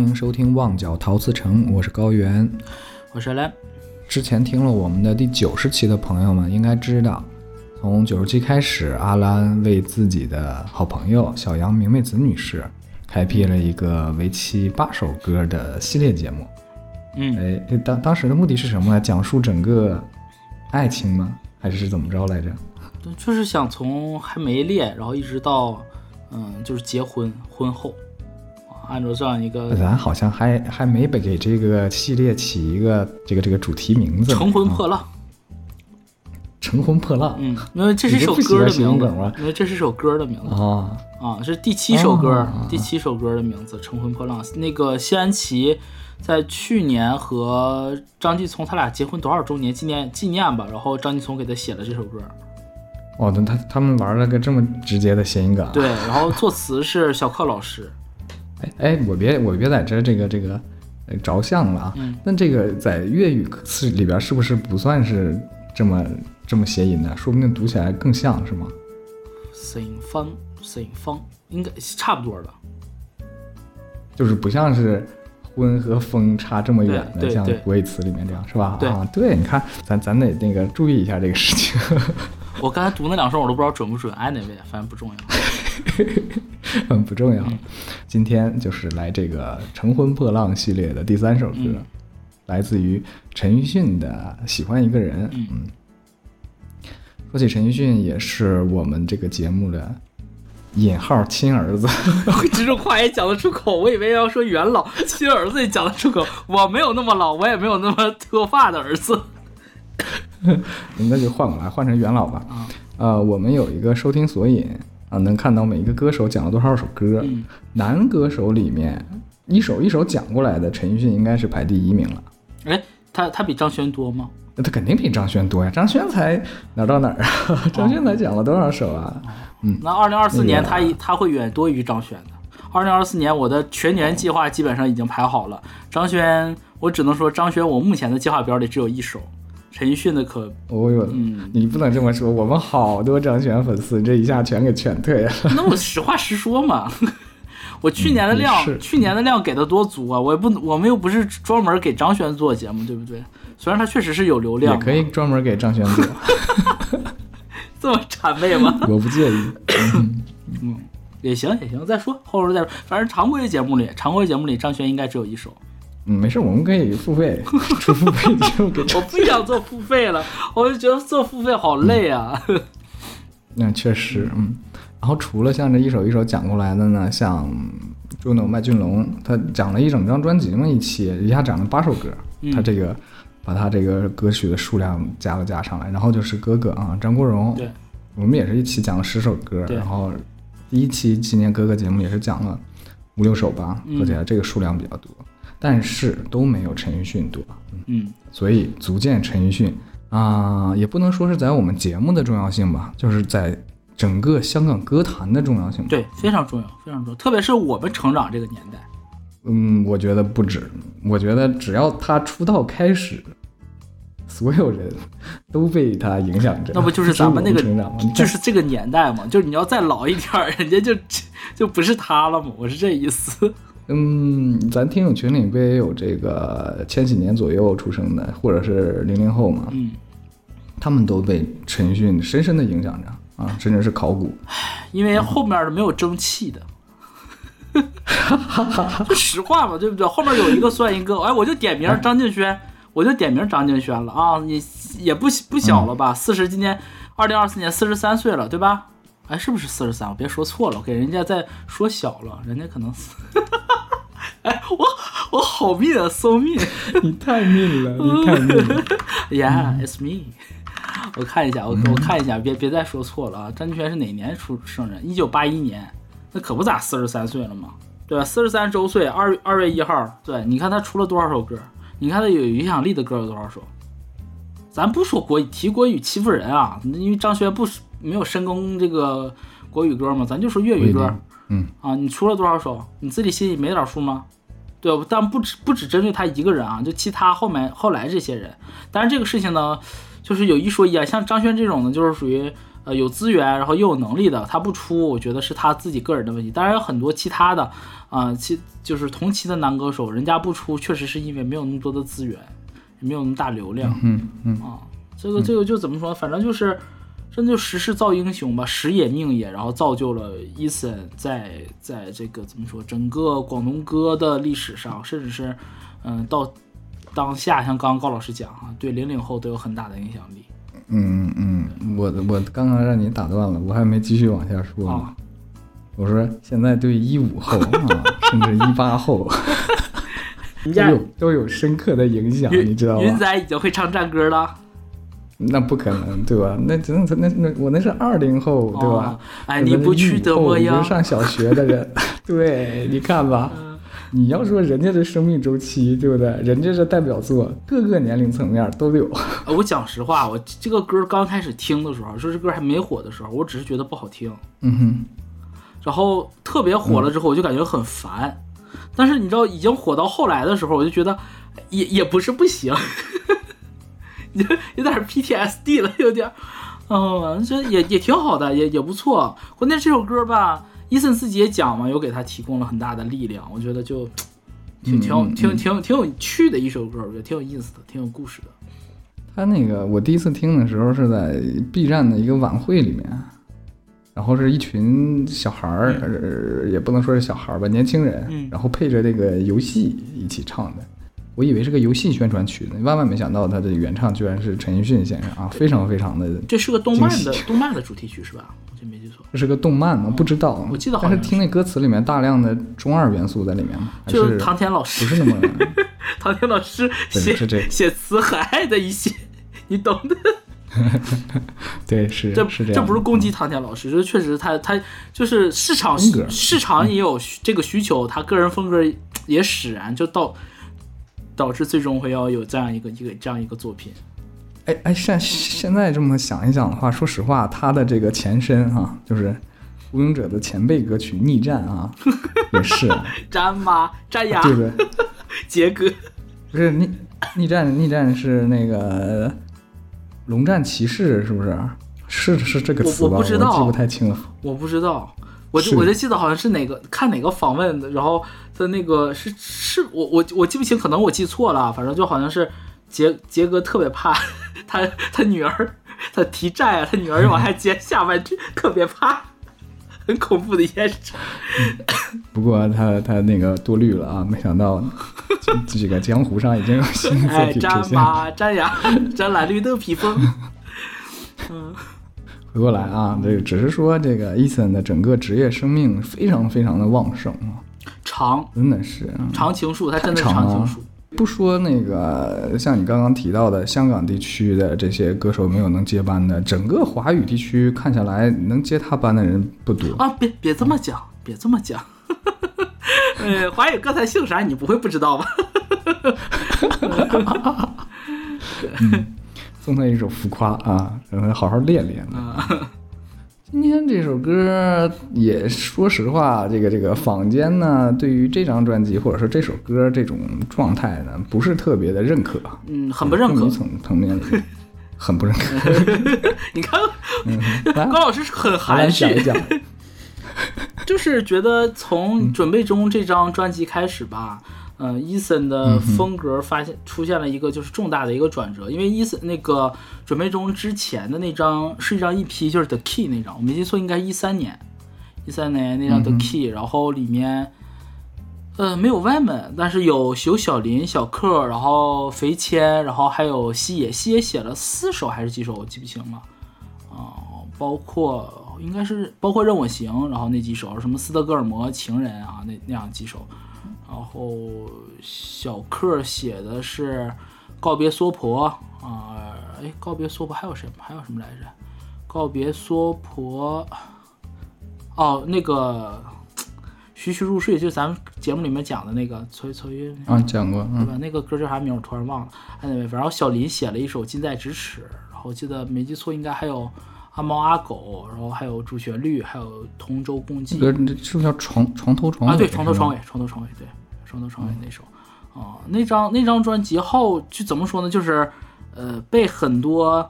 欢迎收听《旺角陶瓷城》，我是高原。我是兰。之前听了我们的第九十期的朋友们应该知道，从九十期开始，阿兰为自己的好朋友小杨明媚子女士开辟了一个为期八首歌的系列节目。嗯，哎，当当时的目的是什么呢？讲述整个爱情吗？还是怎么着来着？对就是想从还没恋，然后一直到嗯，就是结婚婚后，啊按照这样一个咱好像还还没给这个系列起一个这个这个主题名字乘风破浪。乘风破浪嗯，因为这是一首歌的名字因为这是首歌的名字啊，啊，是第七首歌哦，第七首歌的名字《乘风破浪》。那个谢安琪在去年和张继聪他俩结婚多少周年纪念纪念吧，然后张继聪给他写了这首歌。哦，那他他们玩了个这么直接的谐音梗啊。对，然后作词是小克老师。哎哎，我别我别在这这个这个呃着相了啊。嗯那这个在粤语词里边是不是不算是这么这么谐音的？说不定读起来更像是吗？乘风，乘风，应该差不多的。就是不像是婚和风差这么远的，像国语词里面这样是吧？啊，对，你看咱咱得那个注意一下这个事情。我刚才读那两声我都不知道准不准，哎，哪位，反正不重要。嗯，不重要。嗯今天就是来这个《乘风破浪》系列的第三首歌，嗯来自于陈奕迅的《喜欢一个人》。嗯说起陈奕迅，也是我们这个节目的引号亲儿子。这种话也讲得出口，我以为要说元老亲儿子也讲得出口。我没有那么老，我也没有那么脱发的儿子。那就换过来，换成元老吧。啊呃，我们有一个收听索引啊，能看到每一个歌手讲了多少首歌。嗯男歌手里面一首一首讲过来的，陈奕迅应该是排第一名了。哎，他他比张轩多吗？那他肯定比张轩多呀，张轩才哪儿到哪儿啊？张轩才讲了多少首啊？嗯那二零二四年那个他一他会远多于张轩的。二零二四年我的全年计划基本上已经排好了。张轩，我只能说张轩，我目前的计划表里只有一首。陈奕迅的可，哦呦，嗯，你不能这么说，我们好多张悬粉丝，这一下全给劝退了。那我实话实说嘛。我去年的量，嗯去年的量给的多足啊！我也不，我们又不是专门给张悬做节目，对不对？虽然他确实是有流量，也可以专门给张悬做，这么谄媚吗？我不介意。嗯也行也行，再说后边再说。反正常规节目里，常规节目里张悬应该只有一首。嗯，没事，我们可以付费，出付费节目给。我不想做付费了，我就觉得做付费好累啊。那确实，嗯。然后除了像这一首一首讲过来的呢，像朱诺麦浚龙，他讲了一整张专辑嘛，一期一下讲了八首歌，嗯他这个把他这个歌曲的数量加了加上来。然后就是哥哥啊，张国荣，对，我们也是一起讲了十首歌，然后第一期纪念哥哥节目也是讲了五六首吧，嗯说起来这个数量比较多，但是都没有陈奕迅多，嗯，所以足见陈奕迅啊、也不能说是在我们节目的重要性吧，就是在整个香港歌坛的重要性。，对，非常重要，非常重要，特别是我们成长这个年代。嗯，我觉得不止，我觉得只要他出道开始。所有人都被他影响着，那不就是咱们那个成长吗？就是这个年代嘛，就是你要再老一点儿，人家就就不是他了嘛，我是这意思。嗯，咱听友群里不也有这个千禧年左右出生的，或者是零零后嘛？嗯，他们都被陈奕迅深深的影响着啊，甚至是考古。因为后面的没有争气的。就实话嘛，对不对？后面有一个算一个，哎，我就点名张敬轩，我就点名张敬轩了啊！你也不不小了吧？四十，今年二零二四年四十三岁了，对吧？哎，是不是四十三？我别说错了，我给人家再说小了，人家可能四。哎，我我好命啊，so 命你太命了，你太命了。Yeah，it's me。我看一下，我我看一下，别别再说错了啊！张敬轩是哪年出生人？一九八一年，那可不咋四十三岁了嘛，对吧？四十三周岁，二二月一号，对，你看他出了多少首歌？你看他有影响力的歌有多少首？咱不说国语，提国语欺负人啊！因为张轩不是没有深耕这个国语歌嘛，咱就说粤语歌。嗯啊，你出了多少首？你自己心里没点数吗？对，但不只不只针对他一个人啊，就其他后面后来这些人。但是这个事情呢，就是有一说一啊，像张轩这种呢，就是属于呃有资源，然后又有能力的，他不出，我觉得是他自己个人的问题。当然有很多其他的啊，其就是同期的男歌手，人家不出，确实是因为没有那么多的资源，也没有那么大流量。嗯嗯啊，这个这个就怎么说？反正就是，真的就时势造英雄吧，时也命也，然后造就了伊森在在这个怎么说，整个广东歌的历史上，甚至是嗯到当下，像刚刚高老师讲哈，对零零后都有很大的影响力嗯嗯嗯，我我刚刚让你打断了，我还没继续往下说呢。啊。我说现在对一五后啊，甚至一八后 都有都有深刻的影响，你知道吗？云仔已经会唱战歌了，那不可能，对吧？那真的那那我那是二零后，对吧哦？爱你不去的模样我是上小学的人，对，你看吧。嗯你要说人家的生命周期，对不对？人家这代表作，各个年龄层面都有。呃我讲实话，我这个歌刚开始听的时候，说这歌还没火的时候，我只是觉得不好听。嗯哼，然后特别火了之后，我就感觉很烦。但是你知道，已经火到后来的时候，我就觉得也也不是不行，有 有点 PTSD 了，有点儿，嗯，这也也挺好的，也也不错。关键这首歌吧，伊森自己也讲嘛，有给他提供了很大的力量，我觉得就挺挺有嗯嗯挺挺挺有趣的一首歌，我觉得挺有意思的，挺有故事的。他那个我第一次听的时候是在 B 站的一个晚会里面，然后是一群小孩儿，呃也不能说是小孩儿吧，年轻人，嗯然后配着这个游戏一起唱的。我以为是个游戏宣传曲呢，万万没想到他的原唱居然是陈奕迅先生啊，非常非常的，这是个动漫的动漫的主题曲是吧？我记没记错。这是个动漫吗？不知道，我记得好像但是听那歌词里面大量的中二元素在里面嘛，就是唐田老师不，是那么 唐田老师写这这写词很爱的一些，你懂的。对，是这是这这，不是攻击唐田老师，这确实他他就是市场市场也有这个需求，他个人风格也使然，就导导致最终会要有这样一个一个这样一个作品。哎哎，现现在这么想一想的话，说实话，他的这个前身啊、就是无影者的前辈歌曲《逆战》啊，也是，战马战牙对不对？杰哥，不是逆逆战，逆战是那个龙战骑士，是不是？是是这个词吧？我我不知道记不太清了。我不知道，我就我就记得好像是哪个看哪个访问的，然后的那个是是我我我记不清，可能我记错了，反正就好像是杰杰哥特别怕他他女儿他提债啊，他女儿往下接下半句，特别怕，很恐怖的一件事。不过他他那个多虑了啊，没想到这这个江湖上已经有新的作哎，品出战现了。马战牙战蓝绿豆披风，回过来啊，这个只是说这个伊森的整个职业生命非常非常的旺盛啊，长真的是啊。长情树，他真的是太长情树。不说那个像你刚刚提到的香港地区的这些歌手没有能接班的，整个华语地区看下来能接他班的人不多。啊，别别这么讲，别这么讲。呃，华语歌坛姓啥，你不会不知道吧？送他一首浮夸啊，让他好好练练。啊 今天这首歌也说实话，这个这个坊间呢，对于这张专辑或者说这首歌这种状态呢，不是特别的认可，嗯，很不认可。层层面里 很不认可。你看，来高老师是很来含蓄，讲一讲，就是觉得从准备中这张专辑开始吧，呃，伊森的风格发现出现了一个就是重大的一个转折，因为伊森那个准备中之前的那张是一张 EP，就是 The Key 那张，我没记错应该一三年，一三年那张 The Key，、然后里面。呃，没有外门，但是有有小林、小克，然后肥谦，然后还有西野，西野写了四首还是几首，我记不清了。啊、包括应该是包括任我行，然后那几首什么斯德哥尔摩情人啊，那那样几首。然后小克写的是告别娑婆啊，哎、告别娑婆还有什么？还有什么来着？告别娑婆，哦，那个徐徐入睡，就是咱们节目里面讲的那个崔崔云啊，讲过，嗯，对吧？那个歌叫啥名我突然忘了。anyway，然后小林写了一首《近在咫尺》，然后我记得没记错应该还有阿猫阿狗，然后还有主旋律，还有同舟共济这个是不是叫床床头床尾啊，对，床头床尾。床头床尾，对，床头床尾那首啊，那张那张专辑后就怎么说呢？就是呃，被很多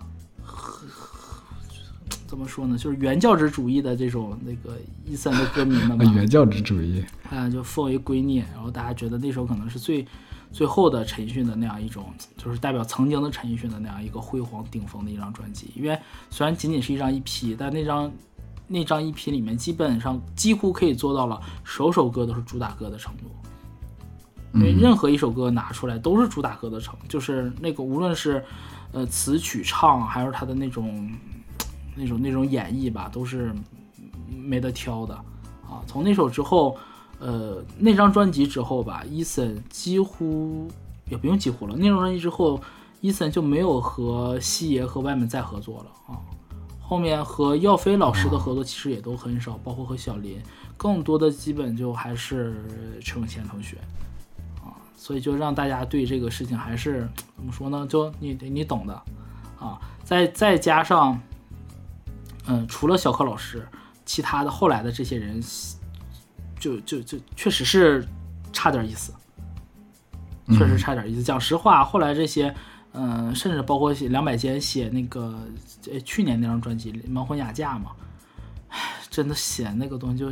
怎么说呢，就是原教旨主义的这种那个伊森的歌迷们吧，原教旨主义，啊，就奉为圭臬。然后大家觉得那首可能是最最后的陈奕迅的那样一种，就是代表曾经的陈奕迅的那样一个辉煌顶峰的一张专辑。因为虽然仅仅是一张 EP，但那张那张 EP 里面基本上几乎可以做到了首首歌都是主打歌的程度。因为任何一首歌拿出来都是主打歌的程，就是那个无论是呃词曲唱，还是他的那种那种那种演绎吧，都是没得挑的啊。从那首之后，呃，那张专辑之后吧，伊森几乎也不用几乎了。那张专辑之后，伊森就没有和西爷和外面再合作了啊。后面和耀飞老师的合作其实也都很少，包括和小林，更多的基本就还是陈永谦同学啊。所以就让大家对这个事情还是怎么说呢？就你你懂的，啊，再再加上，嗯，除了小柯老师，其他的后来的这些人，就就就确实是差点意思，确实差点意思。讲实话，后来这些，嗯，甚至包括两百间写那个，呃，去年那张专辑《盲婚哑嫁》嘛，唉，真的写那个东西就。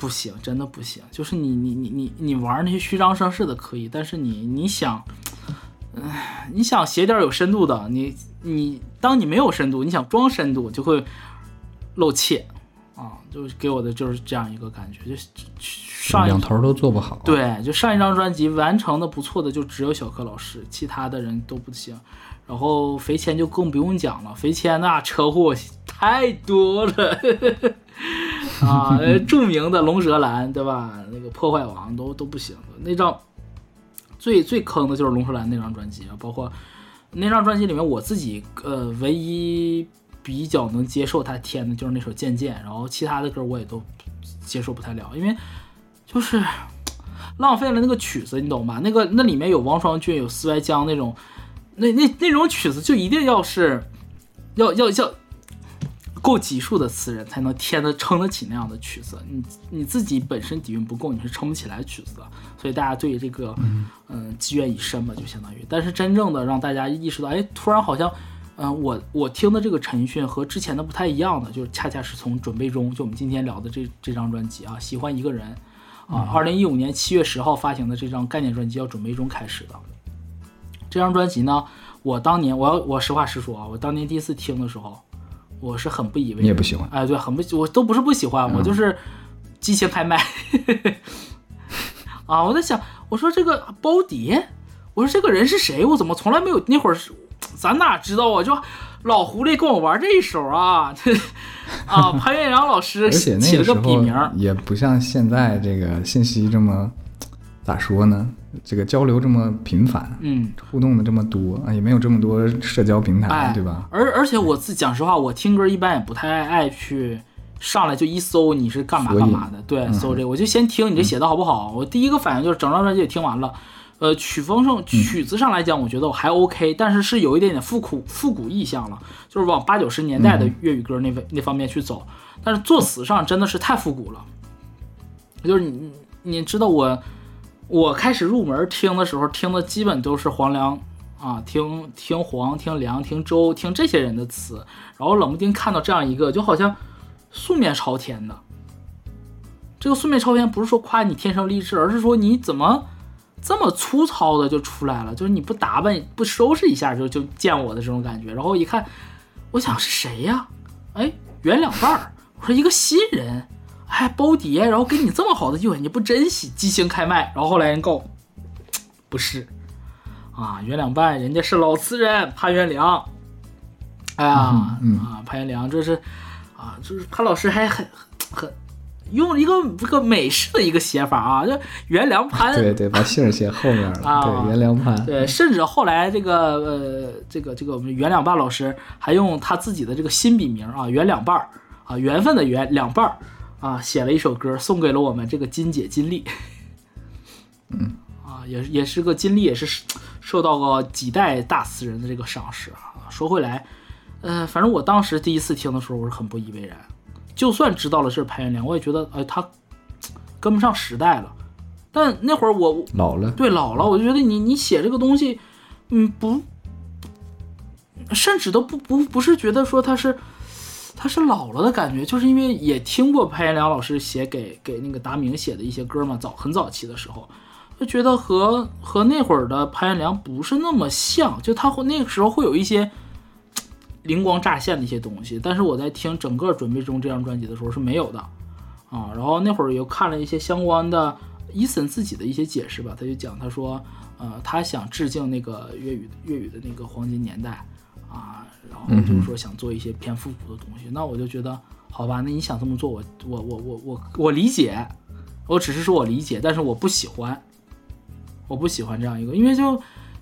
不行，真的不行。就是你你你你你玩那些虚张声势的可以，但是你你想，唉，你想写点有深度的，你你当你没有深度，你想装深度就会露怯啊，就给我的就是这样一个感觉。就上两头都做不好。对，就上一张专辑完成的不错的就只有小柯老师，其他的人都不行。然后肥谦就更不用讲了，肥谦那车祸太多了。啊，著名的龙舌兰，对吧？那个破坏王都都不行。那张最最坑的就是龙舌兰那张专辑啊，包括那张专辑里面，我自己呃唯一比较能接受他填的就是那首渐渐，然后其他的歌我也都接受不太了，因为就是浪费了那个曲子，你懂吧？那个那里面有王双俊，有斯外江那种，那那那种曲子就一定要是要要要。够级数的词人才能填的撑得起那样的曲子，你你自己本身底蕴不够，你是撑不起来曲子的。所以大家对这个，嗯，积怨已深吧，就相当于。但是真正的让大家意识到，哎，突然好像，嗯，我我听的这个陈奕迅和之前的不太一样的，就是恰恰是从准备中，就我们今天聊的这这张专辑啊，喜欢一个人啊，二零一五年七月十号发行的这张概念专辑叫准备中开始的。这张专辑呢，我当年我要我实话实说啊，我当年第一次听的时候。我是很不以为，你也不喜欢，哎，对，很不，我都不是不喜欢，我就是激情开麦啊！我在想，我说这个包碟，我说这个人是谁？我怎么从来没有？那会儿是咱哪知道啊？就老狐狸跟我玩这一手啊！啊，潘岳阳老师起了个笔名，也不像现在这个信息这么咋说呢？这个交流这么频繁，嗯，互动的这么多啊，也没有这么多社交平台，对吧？而而且我自讲实话，我听歌一般也不太爱去上来就一搜你是干嘛干嘛的，对，搜这个我就先听你这写的好不好。我第一个反应就是整张专辑也听完了，呃，曲风上曲子上来讲，我觉得我还 OK，但是是有一点点复古复古意象了，就是往八九十年代的粤语歌那那方面去走。但是作词上真的是太复古了，就是你你知道我。我开始入门听的时候，听的基本都是黄良啊，听听黄，听梁，听周，听这些人的词。然后冷不丁看到这样一个，就好像素面朝天的。这个素面朝天不是说夸你天生丽质，而是说你怎么这么粗糙的就出来了？就是你不打扮、不收拾一下就就见我的这种感觉。然后一看，我想是谁呀？哎，袁两半儿，我说一个新人。还包碟，然后给你这么好的机会，你不珍惜，激情开麦，然后后来人告，不是，啊，袁两半人家是老词人潘元良，哎呀，啊，潘元良这是，啊，就是潘老师还很很用了一个这个美式的一个写法啊，就袁良潘，对对，把姓写后面了，对，袁良潘，对，甚至后来这个呃，这个这个我们袁两半老师还用他自己的这个新笔名啊，袁两半啊，缘分的缘两半啊，写了一首歌送给了我们这个金姐金丽，嗯，啊，也也是个金丽，也是受到过几代大词人的这个赏识啊。说回来，呃，反正我当时第一次听的时候，我是很不以为然。就算知道了是潘元良，我也觉得，哎，他跟不上时代了。但那会儿我老了，对老了，我就觉得你你写这个东西，嗯，不甚至都不不不是觉得说他是他是老了的感觉，就是因为也听过潘元良老师写给给那个达明写的一些歌嘛，早很早期的时候，就觉得和和那会儿的潘彦良不是那么像，就他会那个时候会有一些灵光乍现的一些东西，但是我在听整个准备中这张专辑的时候是没有的啊。然后那会儿又看了一些相关的伊森自己的一些解释吧，他就讲他说，呃，他想致敬那个粤语粤语的那个黄金年代啊，然后就是说想做一些偏复古的东西。那我就觉得好吧，那你想这么做，我我我我我我理解，我只是说我理解，但是我不喜欢，我不喜欢这样一个，因为就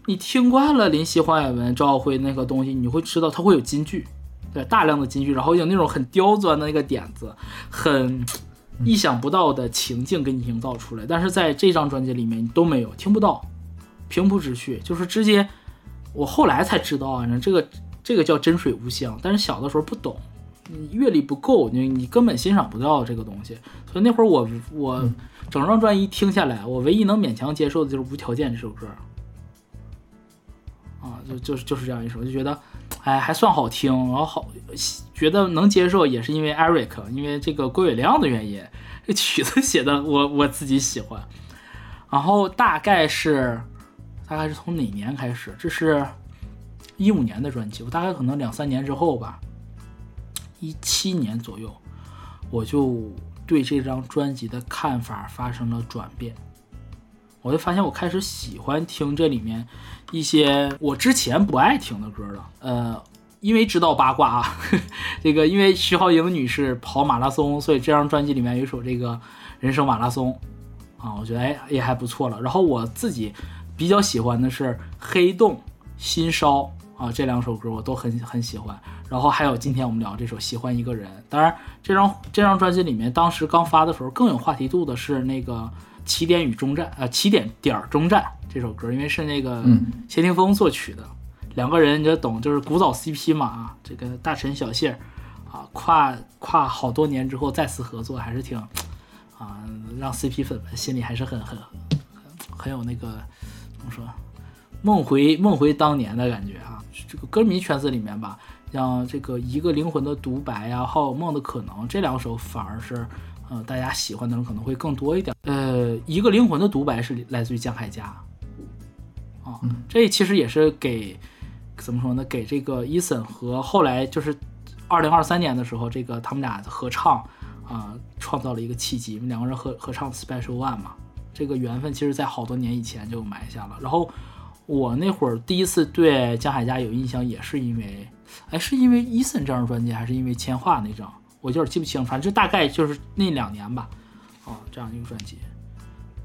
你听惯了林夕、黄雅文、赵耀辉那个东西，你会知道它会有金句，对，大量的金句，然后有那种很刁钻的那个点子，很意想不到的情境给你营造出来，但是在这张专辑里面你都没有听不到，平铺直叙，就是直接，我后来才知道啊，这个这个叫真水无香，但是小的时候不懂，你阅历不够，你你根本欣赏不到这个东西，所以那会儿我我整张专辑听下来，我唯一能勉强接受的就是《无条件》这首歌，啊，就就是就是这样一首，就觉得，哎，还算好听，然后好觉得能接受，也是因为 Eric，因为这个郭伟亮的原因，这曲子写的我我自己喜欢，然后大概是大概是从哪年开始？这是一五年的专辑，我大概可能两三年之后吧，一七年左右，我就对这张专辑的看法发生了转变。我就发现我开始喜欢听这里面一些我之前不爱听的歌了。呃，因为知道八卦啊，这个因为徐浩莹女士跑马拉松，所以这张专辑里面有一首这个人生马拉松啊，我觉得哎也还不错了。然后我自己比较喜欢的是黑洞、心烧啊这两首歌我都很很喜欢。然后还有今天我们聊这首喜欢一个人。当然，这张这张专辑里面当时刚发的时候更有话题度的是那个。起点与终站，呃，起点点儿终站这首歌，因为是那个谢霆锋作曲的，两个人你就懂，就是古早 CP 嘛啊，这个大陈小谢儿啊，跨跨好多年之后再次合作，还是挺啊，让 CP 粉们心里还是很很很很有那个怎么说，梦回梦回当年的感觉啊。这个歌迷圈子里面吧，像这个一个灵魂的独白呀，还有梦的可能这两首反而是。嗯，大家喜欢的人可能会更多一点。呃，一个灵魂的独白是来自于江海佳，啊，这其实也是给怎么说呢？给这个伊森和后来就是二零二三年的时候，这个他们俩合唱啊，创造了一个契机。两个人合合唱《Special One》嘛，这个缘分其实在好多年以前就埋下了。然后我那会儿第一次对江海佳有印象，也是因为，哎，是因为伊森这张专辑，还是因为千画那张？我有点记不清，反正就大概就是那两年吧，哦，这样一个专辑。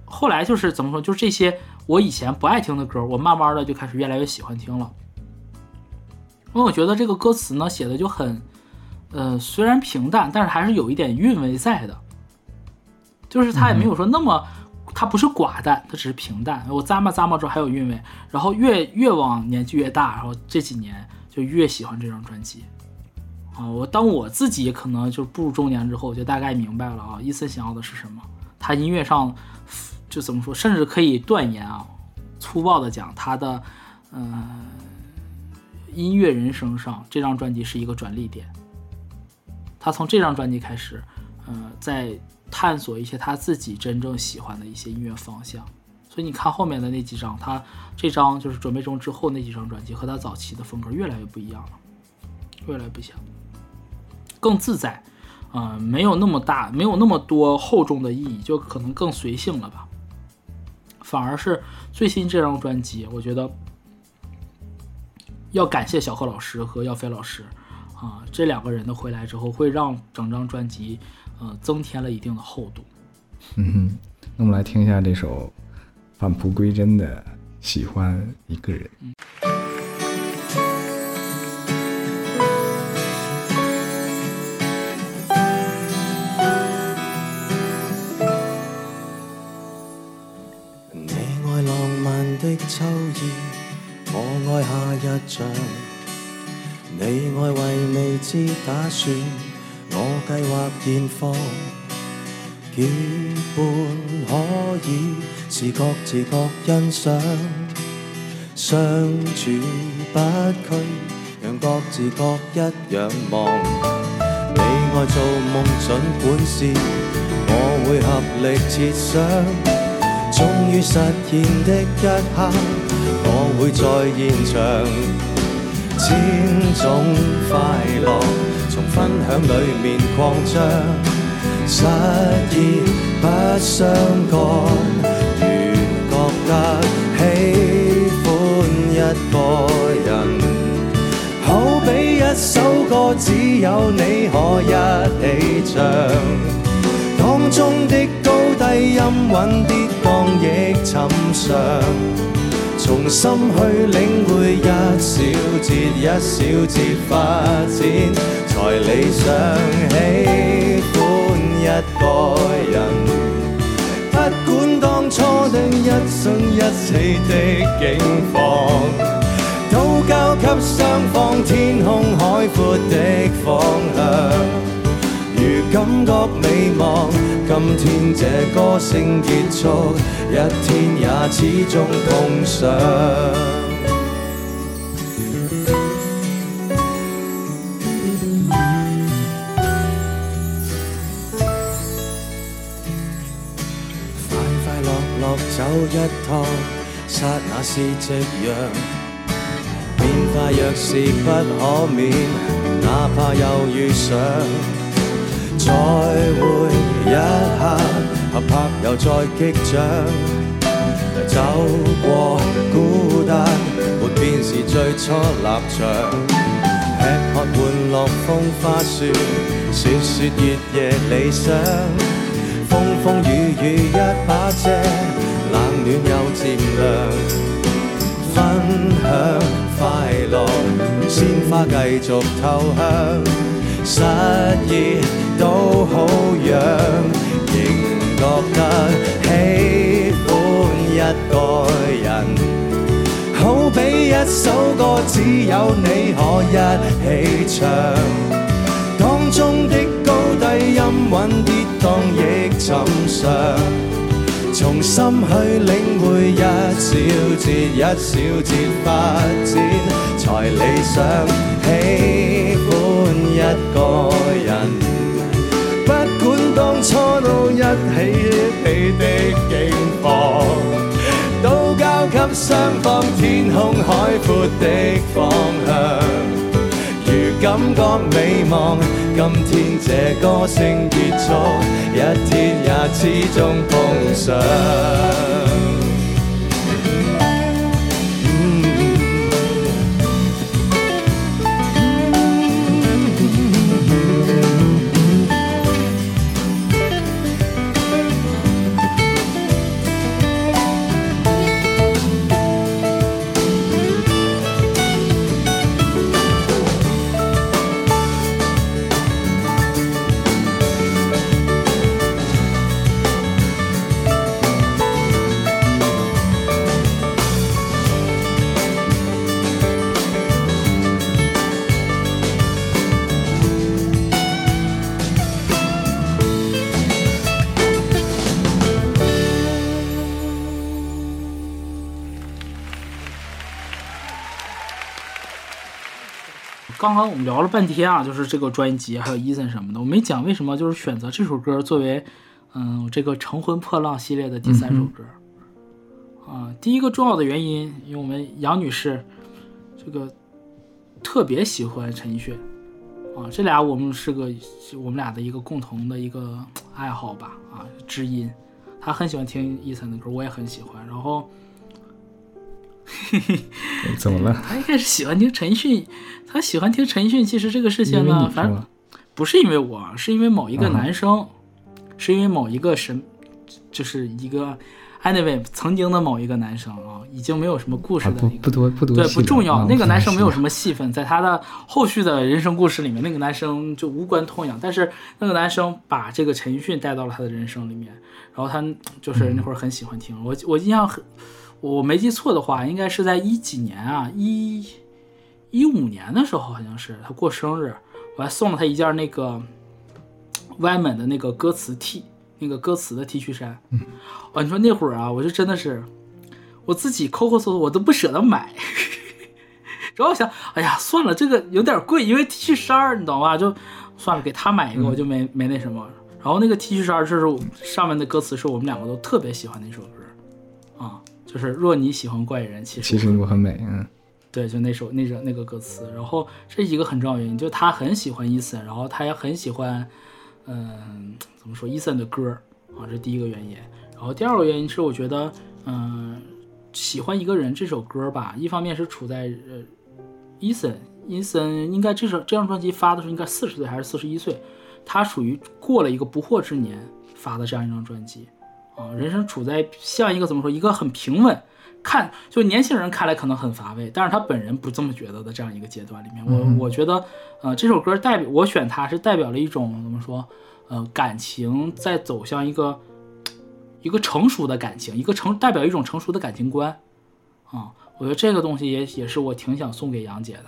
后来就是怎么说，就是这些我以前不爱听的歌，我慢慢的就开始越来越喜欢听了。因为我觉得这个歌词呢写的就很，呃，虽然平淡，但是还是有一点韵味在的。就是他也没有说那么，他不是寡淡，他只是平淡。我咂摸咂摸之后还有韵味，然后越越往年纪越大，然后这几年就越喜欢这张专辑。啊，我当我自己可能就步入中年之后，我就大概明白了啊，伊森想要的是什么。他音乐上就怎么说，甚至可以断言啊，粗暴的讲，他的嗯音乐人生上这张专辑是一个转捩点。他从这张专辑开始，呃，在探索一些他自己真正喜欢的一些音乐方向。所以你看后面的那几张，他这张就是准备中之后那几张专辑，和他早期的风格越来越不一样了，越来越不一样。更自在，啊，没有那么大，没有那么多厚重的意义，就可能更随性了吧。反而是最新这张专辑，我觉得要感谢小贺老师和耀飞老师，啊，这两个人的回来之后，会让整张专辑，呃，增添了一定的厚度。嗯哼，那我们来听一下这首返璞归真的《喜欢一个人》。秋你爱为未知打算，我计划现况。结伴可以是各自各欣赏，相处不拘，让各自各一样忙。你爱做梦，尽管是，我會合力設想。終於實現的一刻，我會在現場。千種快樂，從分享里面擴張。失意不相干，如覺得喜歡一個人，好比一首歌，只有你可一起唱。中的高低音韻跌宕亦寻常，從心去领会一小节一小节发展，才理想喜欢一个人。不管当初的一生一起的境况，都交给双方天空海阔的方向。如感覺美望，今天這歌聲結束，一天也始終碰上。快快樂樂走一趟，刹那是夕陽。變化若是不可免，哪怕又遇上。再會一刻，合拍又再擊掌。走過孤單，沒變是最初立場。吃喝玩樂風花雪，説説月夜理想。風風雨雨一把遮，冷暖又漸涼。分享快樂，如鮮花繼續透香。都好样，仍觉得喜欢一个人。好比一首歌，只有你可一起唱。当中的高低音韵跌宕亦寻常，从心去领会一小节一小节发展，才理想喜欢一个人。一起一起的境況。都交给双方天空海阔的方向。如感觉美望，今天这歌声结束，一天也始终碰上。刚刚我们聊了半天啊，就是这个专辑还有伊森什么的，我没讲为什么就是选择这首歌作为嗯这个乘风破浪系列的第三首歌。啊，第一个重要的原因，因为我们杨女士这个特别喜欢陈奕迅啊，这俩我们是个我们俩的一个共同的一个爱好吧啊，知音。她很喜欢听伊森的歌，我也很喜欢。然后，怎么了？他一开始喜欢听陈奕迅，他喜欢听陈奕迅，其实这个事情呢反正？不是因为我，是因为某一个嗯男生，是因为某一个神，就是一个 anyway 曾经的某一个男生啊，已经没有什么故事的不多不多对，不重要。啊那个男生没有什么戏份，在他的后续的人生故事里面，那个男生就无关痛痒。但是那个男生把这个陈奕迅带到了他的人生里面，然后他就是那会儿很喜欢听。我我印象很，我没记错的话，应该是在一几年啊，一一五年的时候，好像是他过生日，我还送了他一件那个歪门的那个歌词 T，那个歌词的 T 恤衫。哦，你说那会儿啊，我就真的是我自己抠抠搜搜，我都不舍得买。然后我想，哎呀，算了，这个有点贵，因为 T 恤衫你懂吧？就算了，给他买一个，我就没没那什么。然后那个 T 恤衫就是上面的歌词是我们两个都特别喜欢的一首就是若你喜欢怪人，其实其实我很美，嗯，对，就那首那首那个歌词。然后这是一个很重要原因，就他很喜欢伊森，然后他也很喜欢，嗯，怎么说伊森的歌啊，这是第一个原因。然后第二个原因是我觉得，嗯，喜欢一个人这首歌吧，一方面是处在呃，伊森伊森应该这首这张专辑发的时候应该四十岁还是四十一岁，他属于过了一个不惑之年发的这样一张专辑，啊，人生处在像一个怎么说一个很平稳。看，就年轻人看来可能很乏味，但是他本人不这么觉得的这样一个阶段里面，我我觉得，呃，这首歌代表我选它是代表了一种怎么说，呃，感情在走向一个一个成熟的感情，一个成代表一种成熟的感情观，啊，我觉得这个东西也也是我挺想送给杨姐的，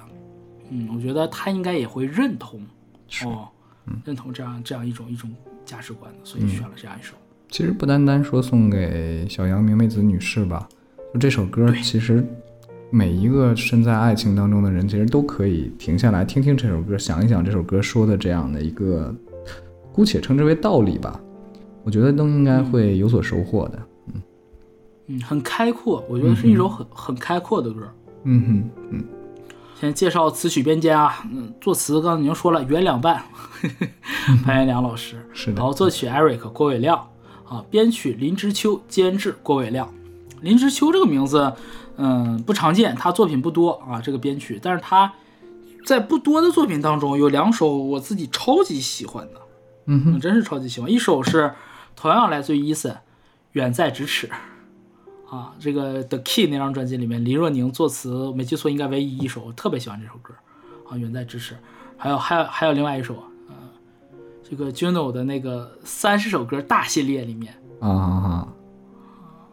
嗯，我觉得她应该也会认同，哦，认同这样这样一种一种价值观的，所以选了这样一首。其实不单单说送给小杨明媚子女士吧。就这首歌其实每一个身在爱情当中的人，其实都可以停下来听听这首歌，想一想这首歌说的这样的一个，姑且称之为道理吧。我觉得都应该会有所收获的。嗯嗯，很开阔，我觉得是一首很很开阔的歌。嗯哼嗯。先介绍词曲编监啊，嗯，作词刚才已经说了，袁两半，潘元良老师是的。然后作曲 Eric 郭伟亮啊，编曲林之秋，监制郭伟亮。林之秋这个名字，嗯，不常见，他作品不多啊。这个编曲，但是他在不多的作品当中有两首我自己超级喜欢的，嗯哼，真是超级喜欢。一首是同样来自于 Eason，，《远在咫尺》啊，这个 The Key 那张专辑里面，林若宁作词，没记错应该唯一一首，我特别喜欢这首歌啊，《远在咫尺》。还有还有还有另外一首，嗯，这个 Juno 的那个三十首歌大系列里面啊啊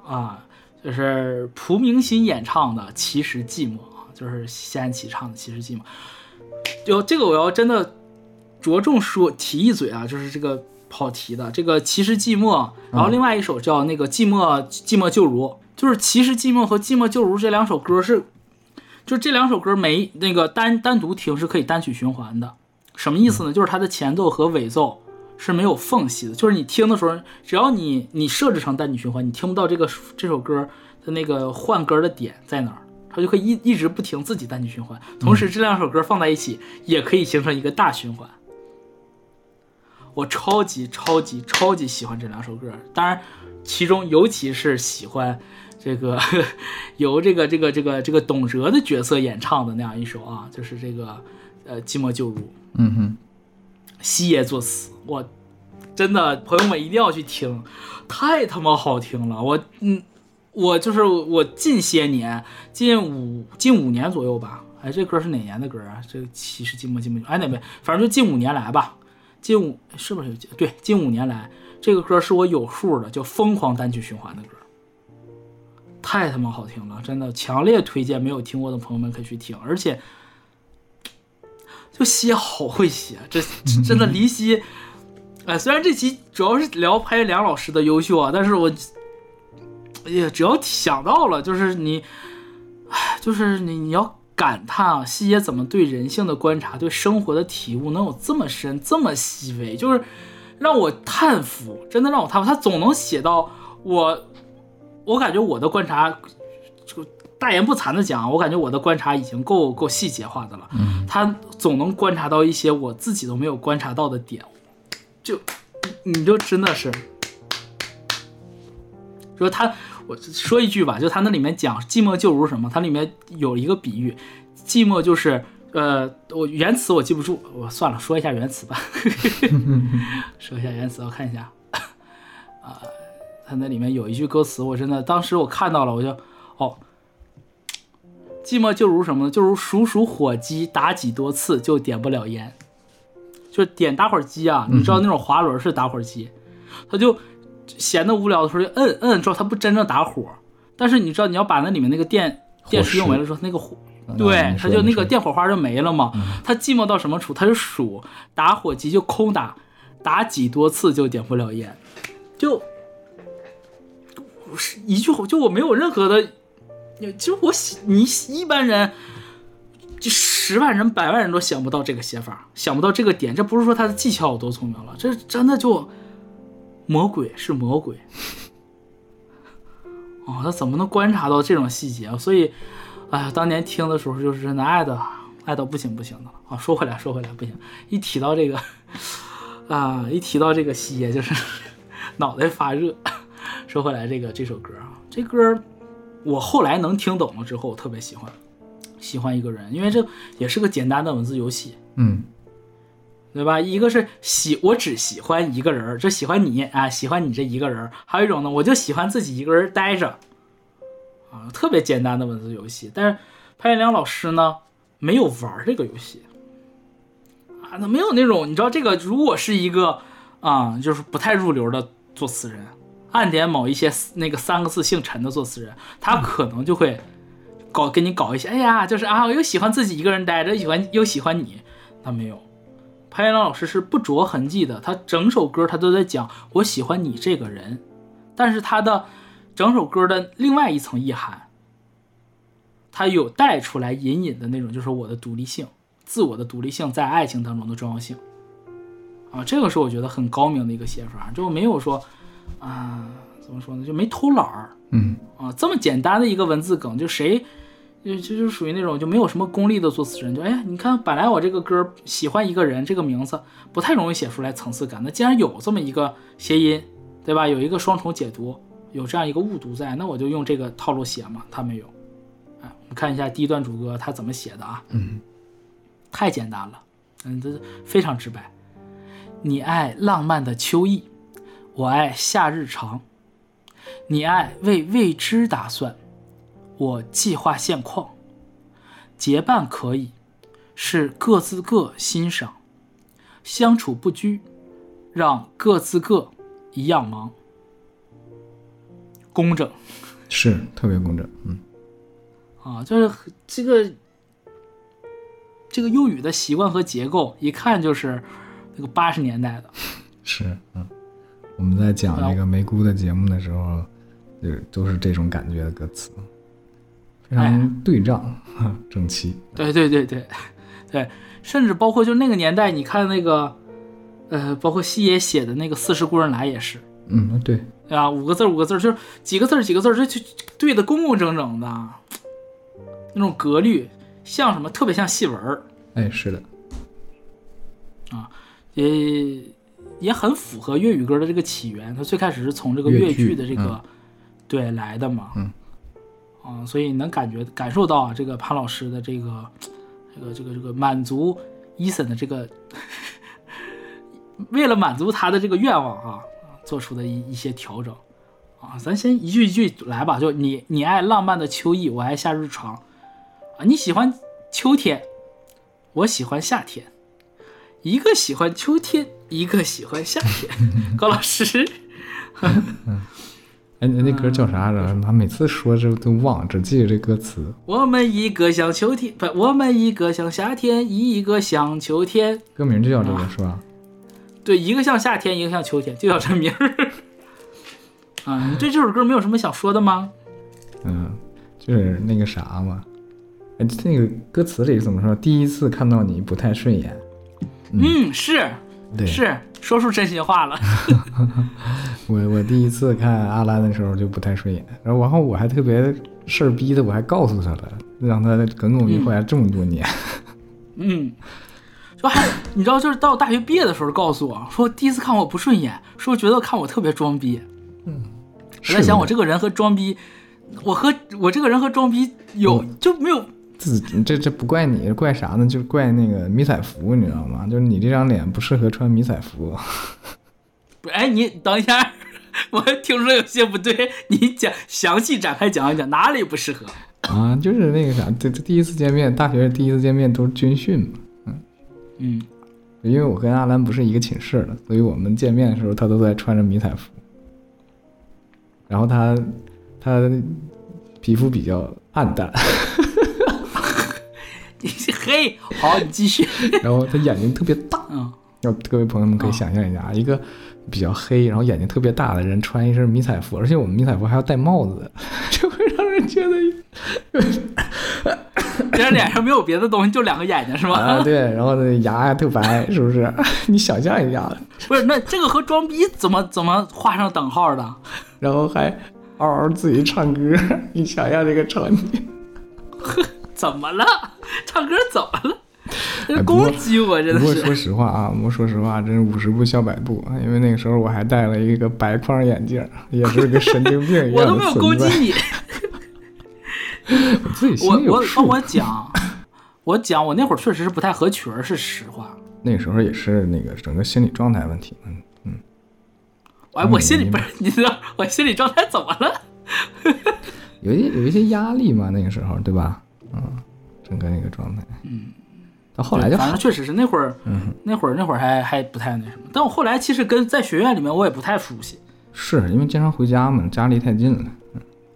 啊。就是蒲明心演唱的《其实寂寞》啊，就是西安琪唱的《其实寂寞》。就这个我要真的着重说提一嘴啊，就是这个跑题的这个《其实寂寞》，然后另外一首叫那个《寂寞寂寞就如》，就是《其实寂寞》和《寂寞就如》这两首歌是，就这两首歌没那个单单独听是可以单曲循环的。什么意思呢？就是它的前奏和尾奏。是没有缝隙的，就是你听的时候，只要你你设置成单曲循环，你听不到这个这首歌的那个换歌的点在哪儿，它就可以一一直不停自己单曲循环。同时，这两首歌放在一起也可以形成一个大循环。我超级超级超级喜欢这两首歌，当然，其中尤其是喜欢这个 由这个这个这个这个董哲的角色演唱的那样一首啊，就是这个呃《寂寞就如》。嗯哼。西野作词，我真的朋友们一定要去听，太他妈好听了！我嗯，我就是我近些年，近五近五年左右吧。哎，这歌是哪年的歌啊？这其实寂寞寂寞哎哪位？反正就近五年来吧，近五是不是？对，近五年来，这个歌是我有数的，就疯狂单曲循环的歌，太他妈好听了！真的强烈推荐，没有听过的朋友们可以去听，而且。就西好会写，这真的离西。哎，虽然这期主要是聊拍梁老师的优秀啊，但是我，哎呀，只要想到了，就是你，哎，就是你，你要感叹啊，西野怎么对人性的观察，对生活的体悟能有这么深，这么细微，就是让我叹服，真的让我叹服。他总能写到我，我感觉我的观察，就。大言不惭的讲，我感觉我的观察已经够够细节化的了。嗯，他总能观察到一些我自己都没有观察到的点，就你就真的是说他，我说一句吧，就他那里面讲寂寞就如什么，它里面有一个比喻，寂寞就是呃，我原词我记不住，我算了，说一下原词吧。说一下原词，我看一下 啊，他那里面有一句歌词，我真的当时我看到了，我就哦。寂寞就如什么呢？就如数数火机，打几多次就点不了烟。就点打火机啊，你知道那种滑轮式打火机，他就闲的无聊的时候就摁摁，之后它不真正打火。但是你知道你要把那里面那个电电池用没了之后，那个火，对，他就那个电火花就没了嘛。他寂寞到什么处？他就数打火机就空打，打几多次就点不了烟，就，是一句话，就我没有任何的。就我喜你一般人，就十万人、百万人都想不到这个写法，想不到这个点。这不是说他的技巧有多聪明了，这真的就魔鬼是魔鬼。哦，他怎么能观察到这种细节？所以，哎呀，当年听的时候就是真的爱的爱到不行不行的了。啊，说回来说回来，不行，一提到这个啊，一提到这个细节就是 脑袋发热。说回来，这个这首歌啊，这歌我后来能听懂了之后，我特别喜欢，喜欢一个人，因为这也是个简单的文字游戏，嗯。对吧？一个是喜，我只喜欢一个人，就喜欢你啊，喜欢你这一个人；还有一种呢，我就喜欢自己一个人待着，啊，特别简单的文字游戏。但是潘月良老师呢，没有玩这个游戏，啊，他没有那种你知道这个，如果是一个啊，就是不太入流的作词人，暗点某一些那个三个字姓陈的作词人，他可能就会搞给你搞一些，哎呀，就是啊，我又喜欢自己一个人待着，又喜欢又喜欢你，他没有。潘源良老师是不着痕迹的，他整首歌他都在讲我喜欢你这个人，但是他的整首歌的另外一层意涵，他有带出来隐隐的那种，就是我的独立性、自我的独立性在爱情当中的重要性。啊，这个是我觉得很高明的一个写法，就没有说啊，怎么说呢，就没偷懒儿嗯啊，这么简单的一个文字梗，就谁就就就属于那种就没有什么功利的作词人，就哎呀，你看本来我这个歌喜欢一个人这个名字不太容易写出来层次感，那既然有这么一个谐音，对吧？有一个双重解读，有这样一个误读在，那我就用这个套路写嘛。他没有，哎，我们看一下第一段主歌他怎么写的啊？嗯，太简单了，嗯，这非常直白。你爱浪漫的秋意，我爱夏日长。你爱为未知打算，我计划现况。结伴可以，是各自各欣赏。相处不拘，让各自各一样忙。工整是特别工整，嗯啊，就是这个这个用语的习惯和结构，一看就是那个八十年代的。是嗯。我们在讲那个梅姑的节目的时候，就都是这种感觉的歌词，非常对仗、整齐。对对对对对，甚至包括就那个年代，你看那个，呃，包括西野写的那个《四十故人来》也是，嗯，对，对吧？五个字儿五个字儿，就是几个字儿几个字儿，这就对的工工整整的，那种格律像什么？特别像戏文儿哎，是的，啊，也也很符合粤语歌的这个起源。它最开始是从这个粤粤剧剧的这个、嗯对来的嘛，嗯，啊，所以能感觉感受到啊，这个潘老师的这个这个这个这个满足伊森的这个 为了满足他的这个愿望啊，做出的一一些调整啊，咱先一句一句来吧。就你你爱浪漫的秋意，我爱夏日长啊，你喜欢秋天，我喜欢夏天，一个喜欢秋天，一个喜欢夏天。高老师，哎，那那歌叫啥来着？他每次说这都忘，只记得这歌词。我们一个像秋天，不，我们一个像夏天，一个像秋天。歌名就叫这个是吧？对，一个像夏天，一个像秋天，就叫这名儿。啊，你对这首歌没有什么想说的吗？嗯，就是那个啥嘛。哎，那个歌词里怎么说？第一次看到你不太顺眼。嗯，是对，是，说出真心话了。我我第一次看阿兰的时候就不太顺眼，然后然后我还特别事儿逼的，我还告诉他了，让他耿耿于怀这么多年。嗯，就还你知道，就是到大学毕业的时候告诉我说，第一次看我不顺眼，说觉得看我特别装逼。嗯我在想，我这个人和装逼，我和我这个人和装逼有就没有自己这这不怪你，怪啥呢？就是怪那个迷彩服，你知道吗？就是你这张脸不适合穿迷彩服。不是，哎，你等一下，我听说有些不对，你讲详细展开讲一讲，哪里不适合？啊，就是那个啥，这这第一次见面，大学第一次见面都是军训嘛。嗯，因为我跟阿兰不是一个寝室的，所以我们见面的时候他都在穿着迷彩服。然后他他皮肤比较暗淡，你 嘿，好，你继续。然后他眼睛特别大。嗯，要各位朋友们可以想象一下，一个比较黑，然后眼睛特别大的人穿一身迷彩服，而且我们迷彩服还要戴帽子，就会让人觉得对虽然脸上没有别的东西，就两个眼睛是吗？啊，对，然后那牙还特白，是不是？你想象一下，不是，那这个和装逼怎么怎么画上等号的？然后还嗷嗷自己唱歌，你想象这个场景。怎么了？唱歌怎么了？攻击我真的是。不过说实话啊，我说实话，真是五十步笑百步，因为那个时候我还戴了一个白框眼镜，也是个神经病一我样我都没有攻。击你，我自己心我里有数。我帮我讲，我讲，我那会儿确实是不太合群儿，是实话。那个时候也是那个整个心理状态问题嗯。哎，嗯我心里不是，你知道我心理状态怎么了？有一有一些压力嘛，那个时候对吧？嗯，整个那个状态。嗯。到后来就反正。确实是那会儿，嗯，那会儿那会儿还还不太那什么。但我后来其实跟在学院里面我也不太熟悉是因为经常回家嘛，家离太近了。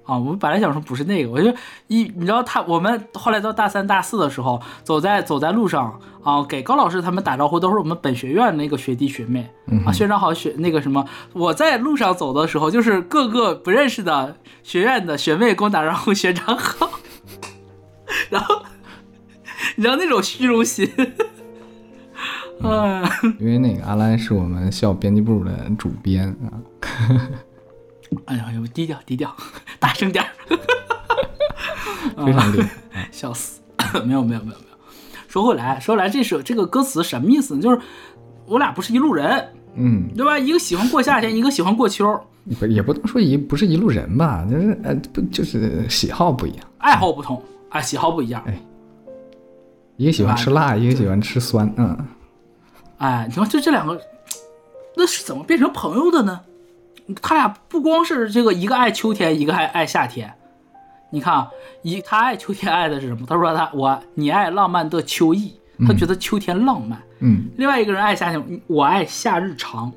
啊。我本来想说不是那个，我就一你知道他我们后来到大三大四的时候，走在走在路上啊，给高老师他们打招呼都是我们本学院那个学弟学妹啊，学长好学那个什么。我在路上走的时候，就是各个不认识的学院的学妹跟我打招呼，学长好。然后你知道那种虚荣心，嗯。因为那个阿兰是我们校编辑部的主编啊，哎呀，呦，低调低调，大声点儿，非常厉害。笑死！没有没有没有没有。说回来，说回来，这首这个歌词什么意思呢？就是我俩不是一路人，嗯，对吧？一个喜欢过夏天，一个喜欢过秋，不也不能说一不是一路人吧，就是呃不就是喜好不一样，爱好不同啊，喜好不一样。哎一个喜欢吃辣，一个喜欢吃酸，嗯，哎，你说就这两个，那是怎么变成朋友的呢？他俩不光是这个一个爱秋天，一个爱爱夏天。你看啊，一他爱秋天爱的是什么？他说他我你爱浪漫的秋意，他觉得秋天浪漫。嗯，另外一个人爱夏天，我爱夏日长，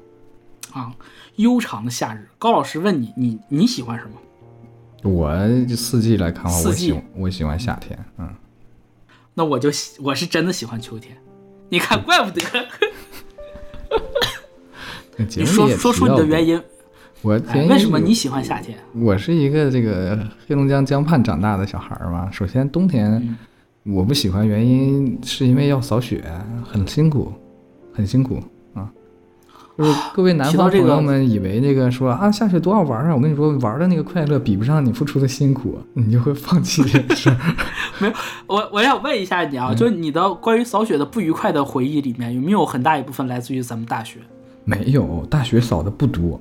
啊，悠长的夏日。高老师问你，你你喜欢什么？我四季来看的话，我喜欢我喜欢夏天，嗯，那我就喜我是真的喜欢秋天。你看，怪不得。你说说出你的原因。我为什么你喜欢夏天？我是一个这个黑龙江江畔长大的小孩儿嘛。首先冬天嗯我不喜欢，原因是因为要扫雪，很辛苦，很辛苦啊。就是各位南方朋友们以为那个说啊下雪多好玩啊，我跟你说玩的那个快乐比不上你付出的辛苦，你就会放弃这个事儿。没有，我我想问一下你嗯啊，就是你的关于扫雪的不愉快的回忆里面，有没有很大一部分来自于咱们大学？没有，大学扫的不多。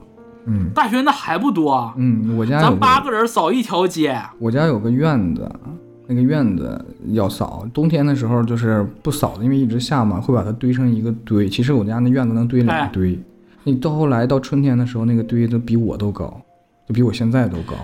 嗯大学那还不多啊，嗯，我家有咱八个人扫一条街，我家有个院子，那个院子要扫，冬天的时候就是不扫的，因为一直下嘛，会把它堆成一个堆。其实我家那院子能堆两哎堆，你到后来到春天的时候，那个堆都比我都高，就比我现在都高，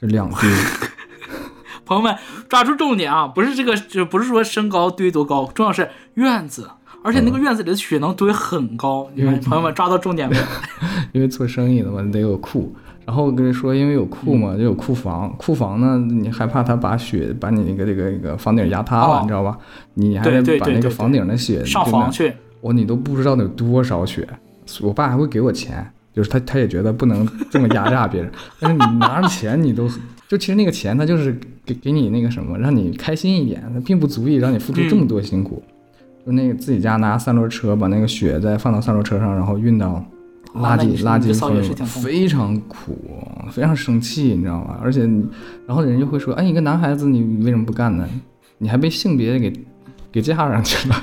这两堆。朋友们抓住重点啊，不是这个，就不是说身高堆多高，重要是院子，而且那个院子里的雪能堆很高。你看，嗯朋友们抓到重点没有？因为做生意的嘛，得有库。然后我跟你说，因为有库嘛，嗯就有库房。库房呢，你害怕它把雪把你那个这个这个房顶压塌了，哦你知道吧？你还得把那个房顶的雪上房去，我你都不知道得有多少雪。我爸还会给我钱，就是他他也觉得不能这么压榨别人，但是你拿着钱你都就其实那个钱他就是给给你那个什么，让你开心一点，他并不足以让你付出这么多辛苦。就那个自己家拿三轮车把那个雪再放到三轮车上，然后运到哦垃圾、垃圾分扫雪是挺痛苦非常苦，非常生气，你知道吗？而且，然后人就会说，哎，一个男孩子你为什么不干呢？你还被性别给给架上去了。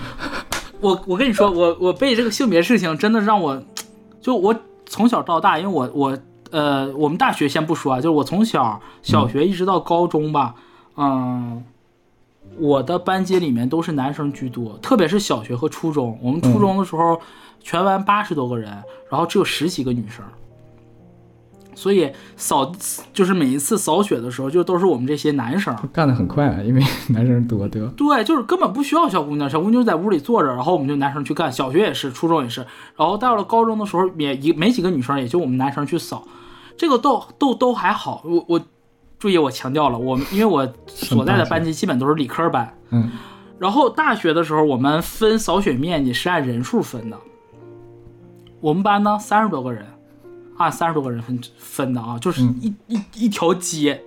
我我跟你说，我我被这个性别事情真的让我，就我从小到大，因为我我呃，我们大学先不说啊，就是我从小小学一直到高中吧，嗯、我的班级里面都是男生居多，特别是小学和初中。我们初中的时候，全班八十多个人，然后只有十几个女生。所以扫就是每一次扫雪的时候，就都是我们这些男生，干的很快啊，因为 男生多，对吧？对，就是根本不需要小姑娘，小姑娘就在屋里坐着，然后我们就男生去干。小学也是，初中也是，然后到了高中的时候也一没几个女生，也就我们男生去扫，这个都都都还好。我我注意我强调了，我们因为我所在的班级基本都是理科班，嗯，然后大学的时候我们分扫雪面积是按人数分的，我们班呢三十多个人，按三十多个人分分的啊，就是一、一一条街，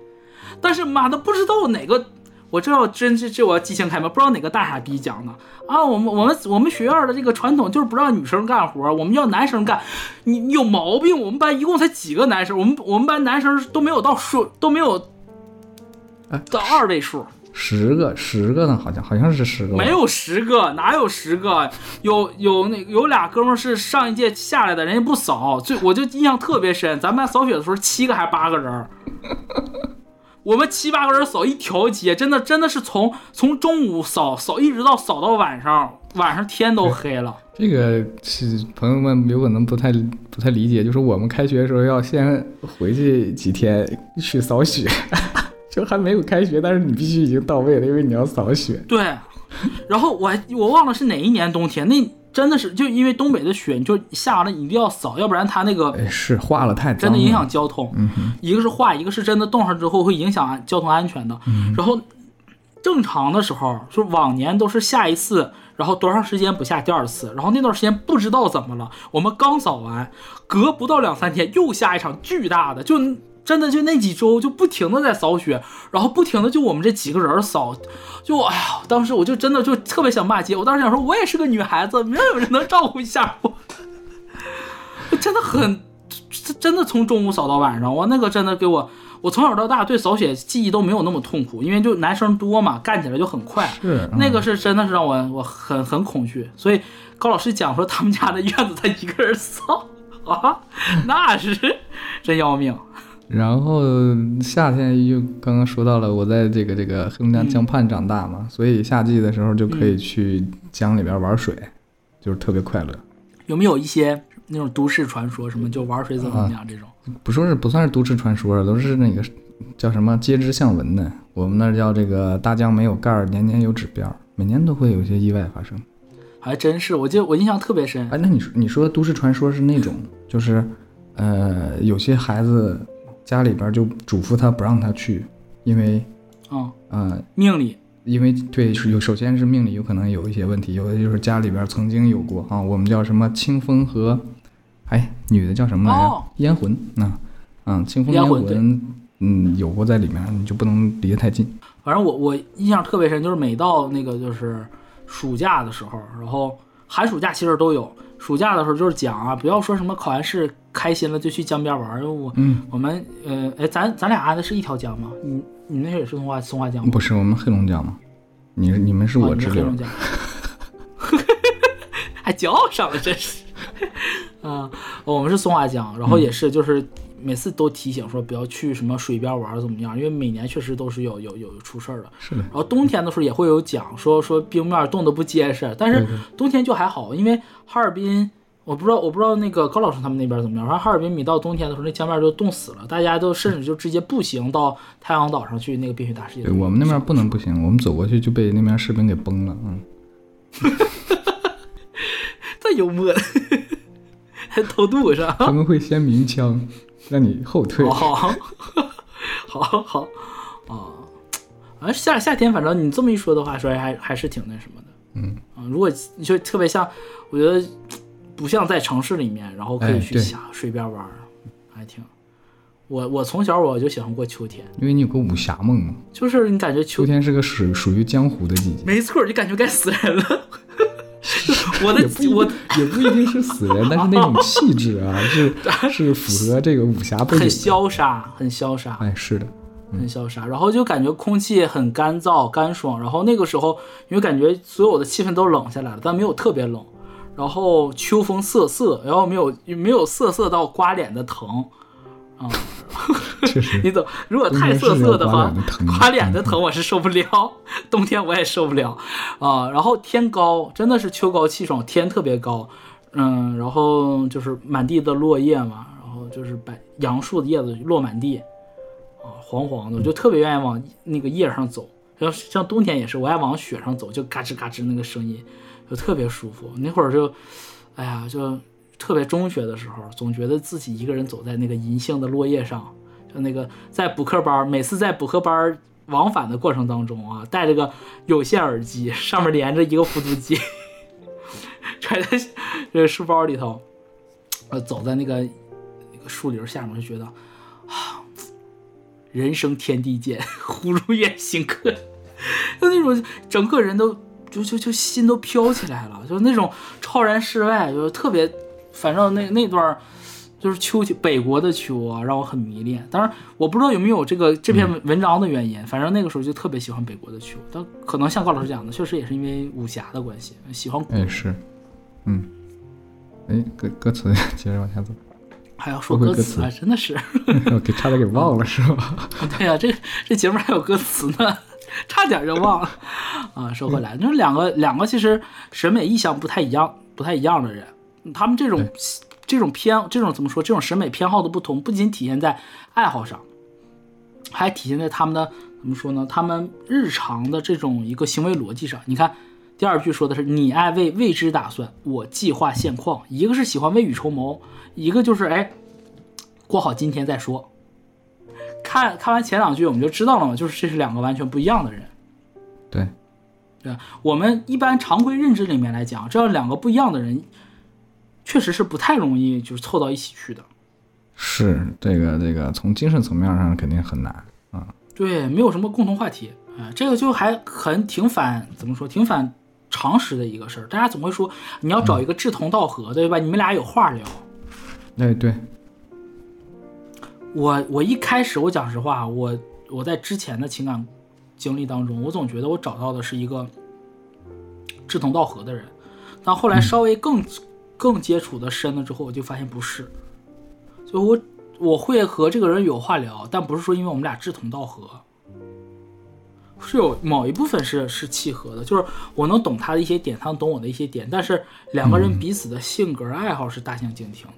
但是妈的不知道哪个，我这要真是这我要激情开门，不知道哪个大傻逼讲的啊！我们我们我们学院的这个传统就是不让女生干活，我们要男生干。你你有毛病！我们班一共才几个男生，我们我们班男生都没有到数，都没有哎到二位数，十个十个呢，好像好像是十个，没有十个，哪有十个？有有那有俩哥们儿是上一届下来的，人家不扫，最我就印象特别深。咱们班扫雪的时候七个还是八个人，我们七八个人扫一条街，真的真的是从从中午扫扫一直到扫到晚上，晚上天都黑了。这个是朋友们有可能不太不太理解，就是我们开学的时候要先回去几天去扫雪，就还没有开学，但是你必须已经到位了，因为你要扫雪。对，然后我还我忘了是哪一年冬天，那真的是就因为东北的雪，你就下完了你一定要扫，要不然它那个哎，是化了太了，真的影响交通。嗯，一个是化，一个是真的冻上之后会影响安交通安全的。嗯然后正常的时候，就往年都是下一次，然后多长时间不下第二次，然后那段时间不知道怎么了，我们刚扫完，隔不到两三天又下一场巨大的，就真的就那几周就不停的在扫雪，然后不停的就我们这几个人扫，就哎呀，当时我就真的就特别想骂街，我当时想说，我也是个女孩子，没有有人能照顾一下我，真的很。真的从中午扫到晚上，我那个真的给我，我从小到大对扫雪记忆都没有那么痛苦，因为就男生多嘛，干起来就很快。是那个是真的是让我我很很恐惧，所以高老师讲说他们家的院子他一个人扫啊，那是真要命。然后夏天又刚刚说到了，我在这个这个黑龙江江畔长大嘛，所以夏季的时候就可以去江里边玩水，就是特别快乐。有没有一些那种都市传说，什么就玩水怎么怎么样这种？不说是不算是都市传说，都是那个叫什么街知巷闻的。我们那儿叫这个大江没有盖儿，年年有指标，每年都会有一些意外发生。还真是，我记得我印象特别深。哎，那你说你说都市传说是那种，就是呃，有些孩子家里边就嘱咐他不让他去，因为嗯，呃，命里因为对是有，首先是命里有可能有一些问题，有的就是家里边曾经有过啊，我们叫什么清风和，哎，女的叫什么来着？哦烟魂啊，嗯，清风烟烟魂对魂，嗯，有过在里面，你就不能离得太近。反正我我印象特别深，就是每到那个就是暑假的时候，然后寒暑假其实都有。暑假的时候就是讲啊，不要说什么考完试开心了就去江边玩，我、嗯，我们呃哎咱咱俩安的是一条江吗？你你那也是松花松花江吗？不是我们黑龙江吗，你你们是哦我黑龙，江，还骄傲上了，真是。啊、我们是松花江，然后也是就是每次都提醒说不要去什么水边玩怎么样，因为每年确实都是有有有出事儿的。是的，然后冬天的时候也会有讲说说冰面冻得不结实，但是冬天就还好，因为哈尔滨我不知道我不知道那个高老师他们那边怎么样，反正哈尔滨每到冬天的时候那江面就冻死了，大家都甚至就直接步行到太阳岛上去那个冰雪大世界。对我们那边不能步行，我们走过去就被那边士兵给崩了，嗯，太幽默了，还偷渡是吧？他们会先鸣枪，让你后退。好 好好好啊，啊夏夏天反正你这么一说的话，说还还是挺那什么的。嗯啊，如果你就特别像，我觉得不像在城市里面，然后可以去下水边玩儿，还挺。我我从小我就喜欢过秋天，因为你有个武侠梦嘛，就是你感觉秋秋天是个属属于江湖的季节，没错，就感觉该死人了。我的我也不一定是死人，但是那种气质啊，是 是符合这个武侠背景很的。潇洒，很潇洒。哎，是的，很潇洒，然后就感觉空气很干燥、干爽，然后那个时候因为感觉所有的气氛都冷下来了，但没有特别冷，然后秋风瑟瑟，然后没有没有瑟瑟到刮脸的疼，啊、确实 你懂？如果太瑟瑟的话刮脸的疼，我是受不了，冬天我也受不了啊。然后天高，真的是秋高气爽，天特别高，嗯，然后就是满地的落叶嘛，然后就是白杨树的叶子落满地，啊，黄黄的，我就特别愿意往那个叶上走。像像冬天也是，我爱往雪上走，就嘎吱嘎吱那个声音，就特别舒服。那会儿就，哎呀，就特别中学的时候，总觉得自己一个人走在那个银杏的落叶上，就那个在补课班，每次在补课班往返的过程当中啊，戴着个有线耳机，上面连着一个复读机，揣在这个书包里头，呃，走在那个那个树林下面，就觉得啊，人生天地间，忽如远行客，就那种整个人都就就就心都飘起来了，就是那种超然世外，就是特别，反正那那段就是秋天北国的秋啊，让我很迷恋。当然，我不知道有没有这个这篇文文章的原因，反正那个时候就特别喜欢北国的秋。但可能像高老师讲的，确实也是因为武侠的关系，喜欢古哎是，嗯，哎歌歌词 接着往下走，还要说歌词啊，真的是。我给差点给忘了是吧？对呀、这这节目还有歌词呢，差点就忘了啊。说回来，就是两个两个其实审美意向不太一样、不太一样的人，他们这种这种偏这种怎么说？这种审美偏好的不同，不仅体现在爱好上，还体现在他们的怎么说呢？他们日常的这种一个行为逻辑上。你看。第二句说的是“你爱为未知打算，我计划现况”，一个是喜欢未雨绸缪，一个就是哎，过好今天再说。看看完前两句，我们就知道了嘛，就是这是两个完全不一样的人。对，对，我们一般常规认知里面来讲，这样两个不一样的人，确实是不太容易就是凑到一起去的。是这个这个从精神层面上肯定很难啊。对，没有什么共同话题啊、这个就还很挺反怎么说，挺反常识的一个事儿。大家总会说你要找一个志同道合的，对吧？你们俩有话聊。哎对，我我一开始我讲实话，我我在之前的情感经历当中，我总觉得我找到的是一个志同道合的人，但后来稍微更、更接触的深了之后，我就发现不是，就我我会和这个人有话聊，但不是说因为我们俩志同道合，是有某一部分是是契合的，就是我能懂他的一些点，他能懂我的一些点，但是两个人彼此的性格、爱好是大相径庭的。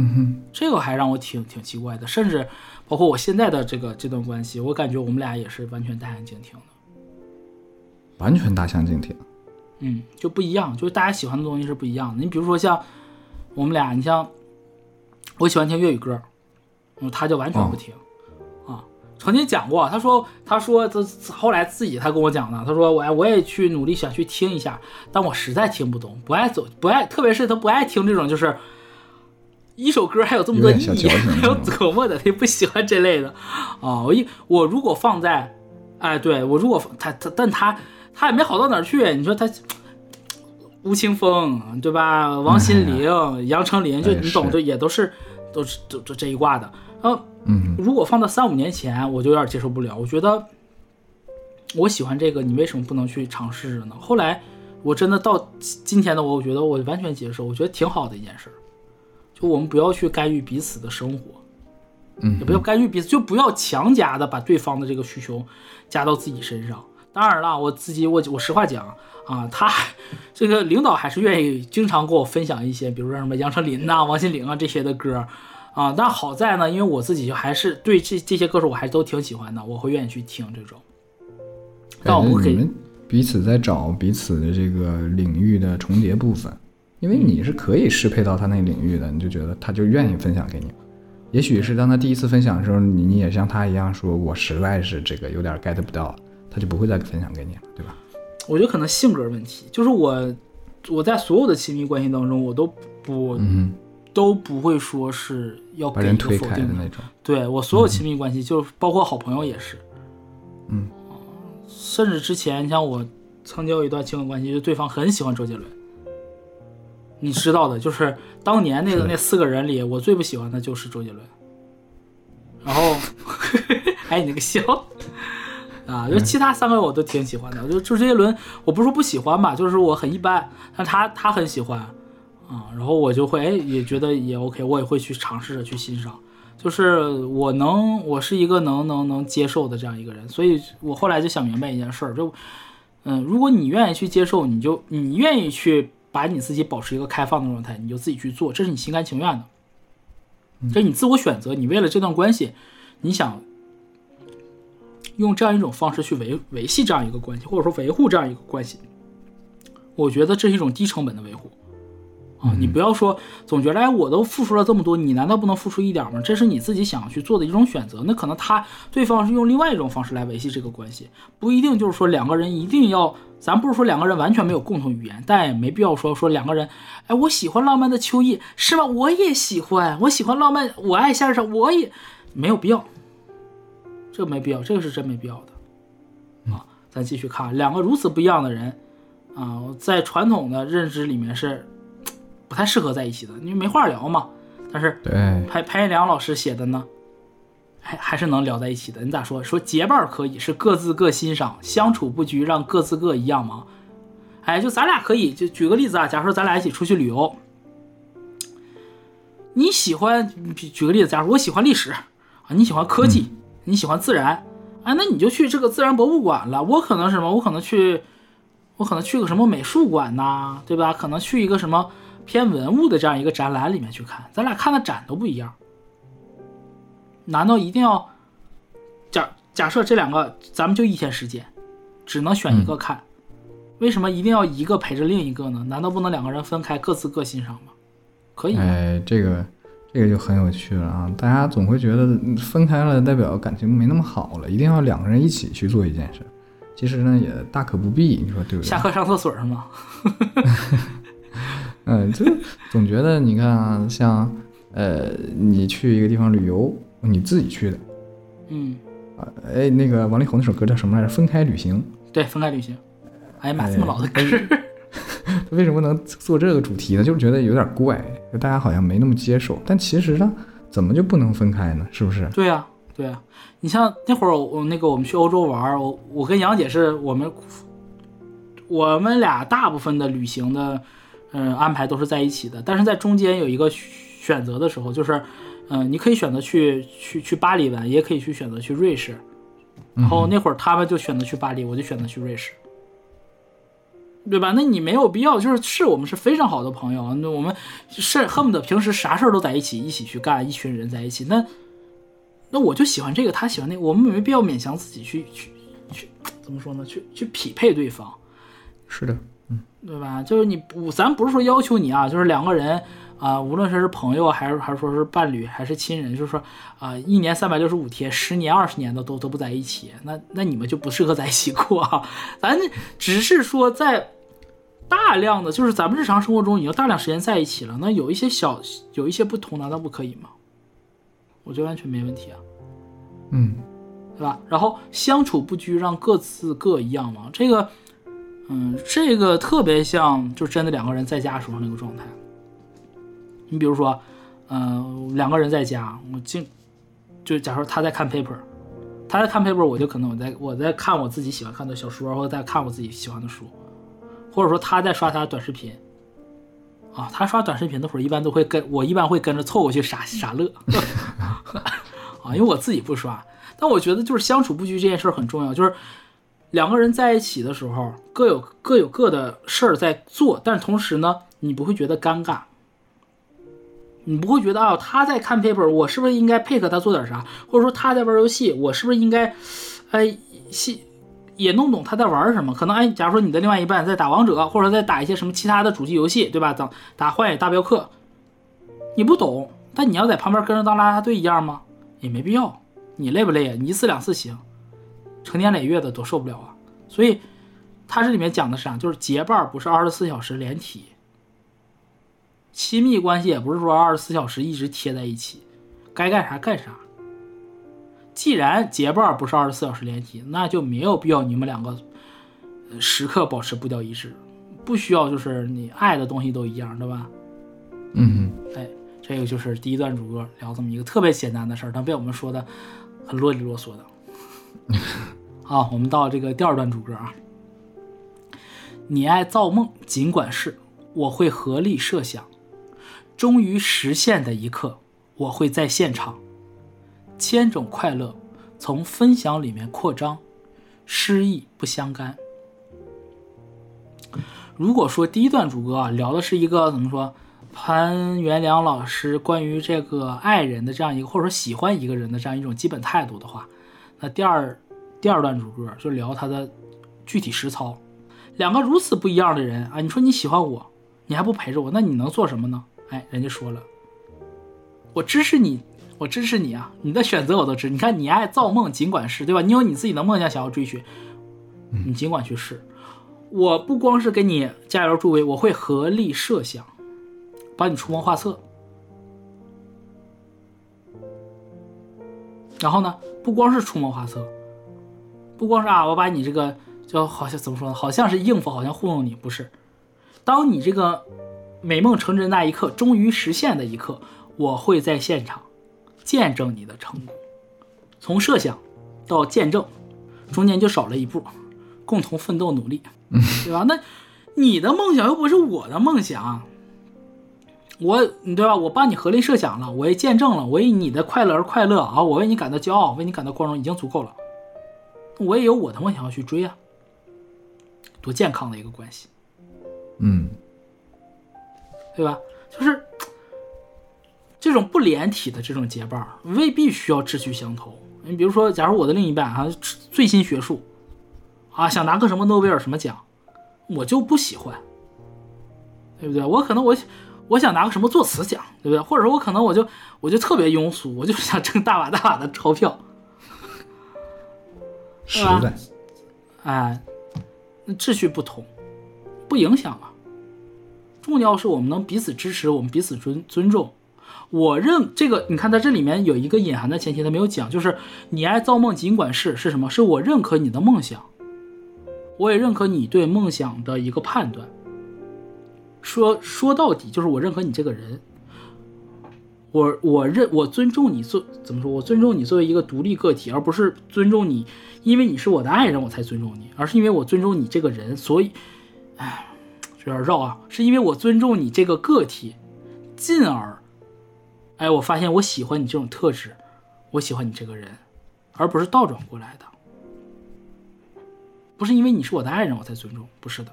嗯哼，这个还让我挺挺奇怪的，甚至包括我现在的这个这段关系，我感觉我们俩也是完全大相径庭的，完全大相径庭。嗯，就不一样，就是大家喜欢的东西是不一样的。你比如说像我们俩，你像我喜欢听粤语歌，嗯，他就完全不听、啊。曾经讲过，他说他说他后来自己他跟我讲的，他说我我也去努力想去听一下，但我实在听不懂，不爱走不爱，特别是他不爱听这种就是。一首歌还有这么多意义，还有琢磨的，他不喜欢这类的啊。我一我如果放在，哎，对我如果他他，但他他也没好到哪儿去。你说他吴青峰对吧？王心凌、杨丞琳，就哎你懂，是就也都是都是都都这一挂的。然后嗯如果放到三五年前，我就有点接受不了。我觉得我喜欢这个，你为什么不能去尝试着呢？后来我真的到今天的我，我觉得我完全接受，我觉得挺好的一件事儿。就我们不要去干预彼此的生活，嗯也不要干预彼此，就不要强加的把对方的这个需求加到自己身上。当然了，我自己我我实话讲啊，他这个领导还是愿意经常跟我分享一些，比如说什么杨丞琳呐、王心凌啊这些的歌啊。但好在呢，因为我自己就还是对这这些歌手我还是都挺喜欢的，我会愿意去听这种。但我们给感觉你们彼此在找彼此的这个领域的重叠部分，因为你是可以适配到他那领域的，你就觉得他就愿意分享给你。也许是当他第一次分享的时候，你你也像他一样说，我实在是这个有点 get 不到，他就不会再分享给你了，对吧？我觉得可能性格问题，就是我我在所有的亲密关系当中，我都不、嗯都不会说是要哼，把给人推开的那种。对我所有亲密关系，就是包括好朋友也是，嗯，甚至之前你像我曾经有一段情感关系，就对方很喜欢周杰伦，你知道的，就是当年那个那四个人里，我最不喜欢的就是周杰伦。然后，哎，你那个笑啊，就其他三个我都挺喜欢的，就就周杰伦，我不是说不喜欢吧，就是我很一般，但他他很喜欢啊，然后我就会哎也觉得也 OK，我也会去尝试着去欣赏。就是我能，我是一个能能能接受的这样一个人，所以我后来就想明白一件事儿，就，嗯，如果你愿意去接受，你就你愿意去把你自己保持一个开放的状态，你就自己去做，这是你心甘情愿的，这是你自我选择，你为了这段关系，你想用这样一种方式去维维系这样一个关系，或者说维护这样一个关系，我觉得这是一种低成本的维护。啊，你不要说总觉得哎，我都付出了这么多，你难道不能付出一点吗？这是你自己想要去做的一种选择。那可能他对方是用另外一种方式来维系这个关系，不一定就是说两个人一定要，咱不是说两个人完全没有共同语言，但也没必要说说两个人，哎，我喜欢浪漫的秋意，是吗？我也喜欢，我喜欢浪漫，我爱夏日上，我也没有必要，这个没必要，这个是真没必要的啊。咱继续看，两个如此不一样的人，啊、在传统的认知里面是不太适合在一起的，因为没话聊嘛。但是对，潘潘一良老师写的呢，还还是能聊在一起的。你咋说？说结伴可以是各自各欣赏，相处不拘让各自各一样忙。哎，就咱俩可以，就举个例子啊，假如说咱俩一起出去旅游，你喜欢，举举个例子，假如我喜欢历史啊，你喜欢科技，你喜欢自然，哎，那你就去这个自然博物馆了。我可能什么？我可能去，我可能去个什么美术馆呐、对吧？可能去一个什么偏文物的这样一个展览里面去看，咱俩看的展都不一样。难道一定要假假设这两个咱们就一天时间，只能选一个看？为什么一定要一个陪着另一个呢？难道不能两个人分开各自各欣赏吗？可以啊，哎，这个这个就很有趣了啊！大家总会觉得嗯分开了代表感情没那么好了，一定要两个人一起去做一件事。其实呢，也大可不必，你说对不对下？课上厕所是吗？嗯，就总觉得你看啊，像呃，你去一个地方旅游，你自己去的嗯，啊，哎，那个王力宏那首歌叫什么来着？分开旅行。对，分开旅行。哎呀妈，哎这么老的歌，他为什么能做这个主题呢？就是觉得有点怪，就大家好像没那么接受。但其实呢，怎么就不能分开呢？是不是？对呀、对呀、你像那会儿我我那个我们去欧洲玩，我我跟杨姐是我们我们俩大部分的旅行的嗯、安排都是在一起的，但是在中间有一个选择的时候，就是嗯、你可以选择去去去巴黎玩，也可以去选择去瑞士。然后那会儿他们就选择去巴黎，我就选择去瑞士，对吧？那你没有必要，就是是我们是非常好的朋友，那我们是恨不得平时啥事儿都在一起，一起去干，一群人在一起。那那我就喜欢这个，他喜欢那个，我们没必要勉强自己去去去怎么说呢？去去匹配对方，是的，对吧？就是你不，咱不是说要求你啊，就是两个人啊、无论说是朋友还是还是说是伴侣还是亲人，就是说啊、一年三百六十五天，十年二十年的都都不在一起，那那你们就不适合在一起过啊。咱只是说在大量的，就是咱们日常生活中已经大量时间在一起了，那有一些小有一些不同，难道不可以吗？我觉得完全没问题啊。嗯，对吧？然后相处不拘，让各自各一样嘛。这个，嗯，这个特别像，就真的两个人在家时候那个状态。你比如说，嗯、两个人在家，我经就假如他在看 paper，他在看 paper，我就可能我在我在看我自己喜欢看的小说，或者在看我自己喜欢的书，或者说他在刷他的短视频。啊，他刷短视频的会儿，一般都会跟我一般会跟着凑过去傻傻乐，啊，因为我自己不刷，但我觉得就是相处不拘这件事儿很重要，就是两个人在一起的时候，各有各有各的事儿在做，但是同时呢，你不会觉得尴尬，你不会觉得啊，他在看 paper，我是不是应该配合他做点啥？或者说他在玩游戏，我是不是应该，哎，戏也弄懂他在玩什么？可能哎，假如说你的另外一半在打王者，或者在打一些什么其他的主机游戏，对吧？打打荒野大镖客，你不懂，但你要在旁边跟着当啦啦队一样吗？也没必要。你累不累啊？你一次两次行，成年累月的多受不了啊。所以，他这里面讲的是啥？就是结伴不是二十四小时连体，亲密关系也不是说二十四小时一直贴在一起，该干啥干啥。既然结伴不是二十四小时连体，那就没有必要你们两个呃时刻保持步调一致，不需要就是你爱的东西都一样，对吧？嗯哎，这个就是第一段主歌聊这么一个特别简单的事儿，但被我们说的很啰里啰嗦的。啊，我们到这个第二段主歌啊。你爱造梦，尽管是，我会合力设想，终于实现的一刻，我会在现场。千种快乐从分享里面扩张，诗意不相干。如果说第一段主歌啊聊的是一个怎么说，潘元良老师关于这个爱人的这样一个，或者说喜欢一个人的这样一种基本态度的话，那第二第二段主歌就聊他的具体实操。两个如此不一样的人啊，你说你喜欢我，你还不陪着我，那你能做什么呢？哎，人家说了，我支持你，我支持你啊，你的选择我都支持。你看，你爱造梦，尽管是对吧？你有你自己的梦想想要追寻，你尽管去试。我不光是给你加油助威，我会合力设想，帮你出谋划策。然后呢，不光是出谋划策，不光是啊，我把你这个就好像怎么说呢？好像是应付，好像糊弄你，不是。当你这个美梦成真那一刻，终于实现的一刻，我会在现场见证你的成功。从设想到见证，中间就少了一步，共同奋斗努力，对吧？那你的梦想又不是我的梦想，我，对吧？我帮你合力设想了，我也见证了，我为你的快乐而快乐啊！我为你感到骄傲，为你感到光荣，已经足够了。我也有我的梦想要去追啊，多健康的一个关系，嗯，对吧？就是这种不连体的这种结伴儿，未必需要志趣相投。你比如说，假如我的另一半啊，最新学术啊，想拿个什么诺贝尔什么奖，我就不喜欢，对不对？我可能我我想拿个什么作词奖，对不对？或者说我可能我就我就特别庸俗，我就是想挣大把大把的钞票。实在，哎，那秩序不同，不影响啊。重要是我们能彼此支持，我们彼此尊尊重。我认这个，你看在这里面有一个隐含的前提，他没有讲，就是你爱造梦尽管是是什么？是我认可你的梦想，我也认可你对梦想的一个判断。说说到底，就是我认可你这个人。我我认我尊重你做怎么说？我尊重你作为一个独立个体，而不是尊重你，因为你是我的爱人我才尊重你，而是因为我尊重你这个人，所以，哎，有点绕啊，是因为我尊重你这个个体，进而，哎，我发现我喜欢你这种特质，我喜欢你这个人，而不是倒转过来的，不是因为你是我的爱人我才尊重，不是的，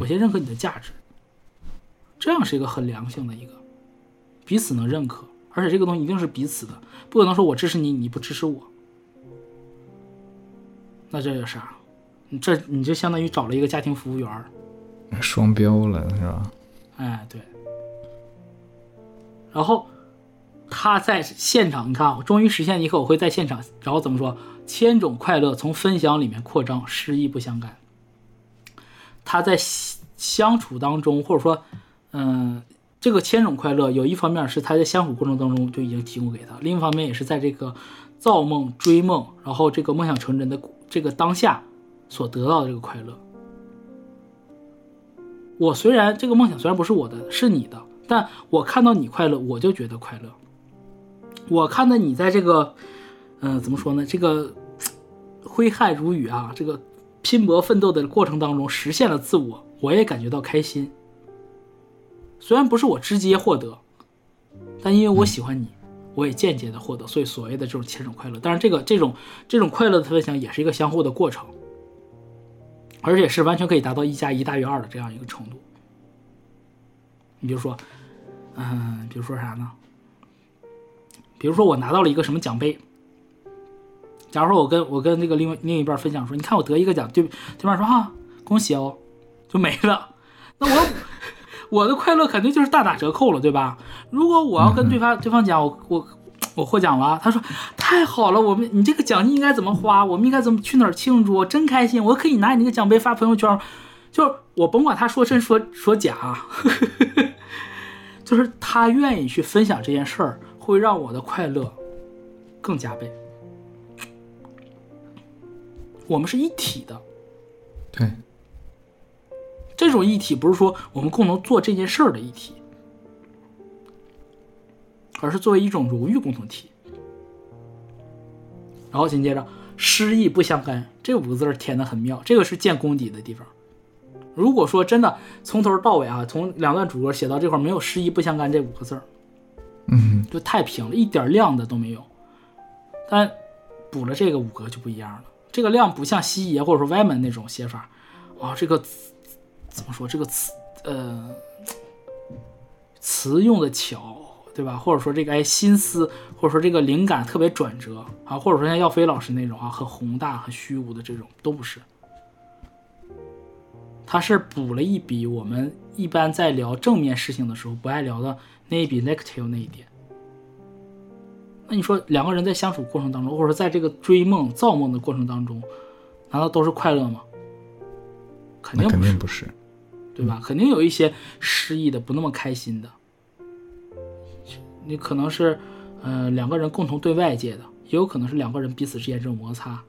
我先认可你的价值，这样是一个很良性的一个。彼此能认可，而且这个东西一定是彼此的，不可能说我支持你，你不支持我。那这有啥？你这你就相当于找了一个家庭服务员儿，双标了是吧？哎，对。然后他在现场，你看，我终于实现一刻，我会在现场，然后怎么说？千种快乐从分享里面扩张，失意不相干。他在相处当中，或者说，嗯。这个千种快乐，有一方面是他在相处过程当中就已经提供给他，另一方面也是在这个造梦、追梦，然后这个梦想成真的这个当下所得到的这个快乐。我虽然这个梦想虽然不是我的，是你的，但我看到你快乐，我就觉得快乐。我看到你在这个，嗯，怎么说呢？这个挥汗如雨啊，这个拼搏奋斗的过程当中实现了自我，我也感觉到开心。虽然不是我直接获得，但因为我喜欢你，我也间接的获得，所以所谓的这种千种快乐。但是这个这种这种快乐的分享也是一个相互的过程，而且是完全可以达到一加一大于二的这样一个程度。你比如说，嗯，比如说啥呢？比如说我拿到了一个什么奖杯，假如说我跟我跟那个另外另一半分享说，你看我得一个奖，对对方说哈恭喜哦，就没了，那我。我的快乐肯定就是大打折扣了，对吧？如果我要跟对方对方讲我我我获奖了，他说太好了，我们你这个奖金应该怎么花？我们应该怎么去哪儿庆祝？我真开心！我可以拿你那个奖杯发朋友圈，就是我甭管他说真说说假，就是他愿意去分享这件事儿，会让我的快乐更加倍。我们是一体的，对。这种一体不是说我们共同做这件事儿的一体，而是作为一种荣誉共同体。然后紧接着“失意不相干”这五个字填的很妙，这个是见功底的地方。如果说真的从头到尾啊，从两段主歌写到这块没有“失意不相干”这五个字儿，嗯，就太平了，一点亮的都没有。但补了这个五格就不一样了，这个亮不像西爷或者说歪门那种写法啊，这个。怎么说这个词？呃，词用的巧，对吧？或者说这个哎心思，或者说这个灵感特别转折啊，或者说像耀飞老师那种啊，很宏大、很虚无的这种都不是。他是补了一笔我们一般在聊正面事情的时候不爱聊的那一笔 negative 那一点。那你说两个人在相处过程当中，或者说在这个追梦、造梦的过程当中，难道都是快乐吗？肯定不是。对吧？肯定有一些失意的，不那么开心的。你可能是，呃，两个人共同对外界的，也有可能是两个人彼此之间这种摩擦。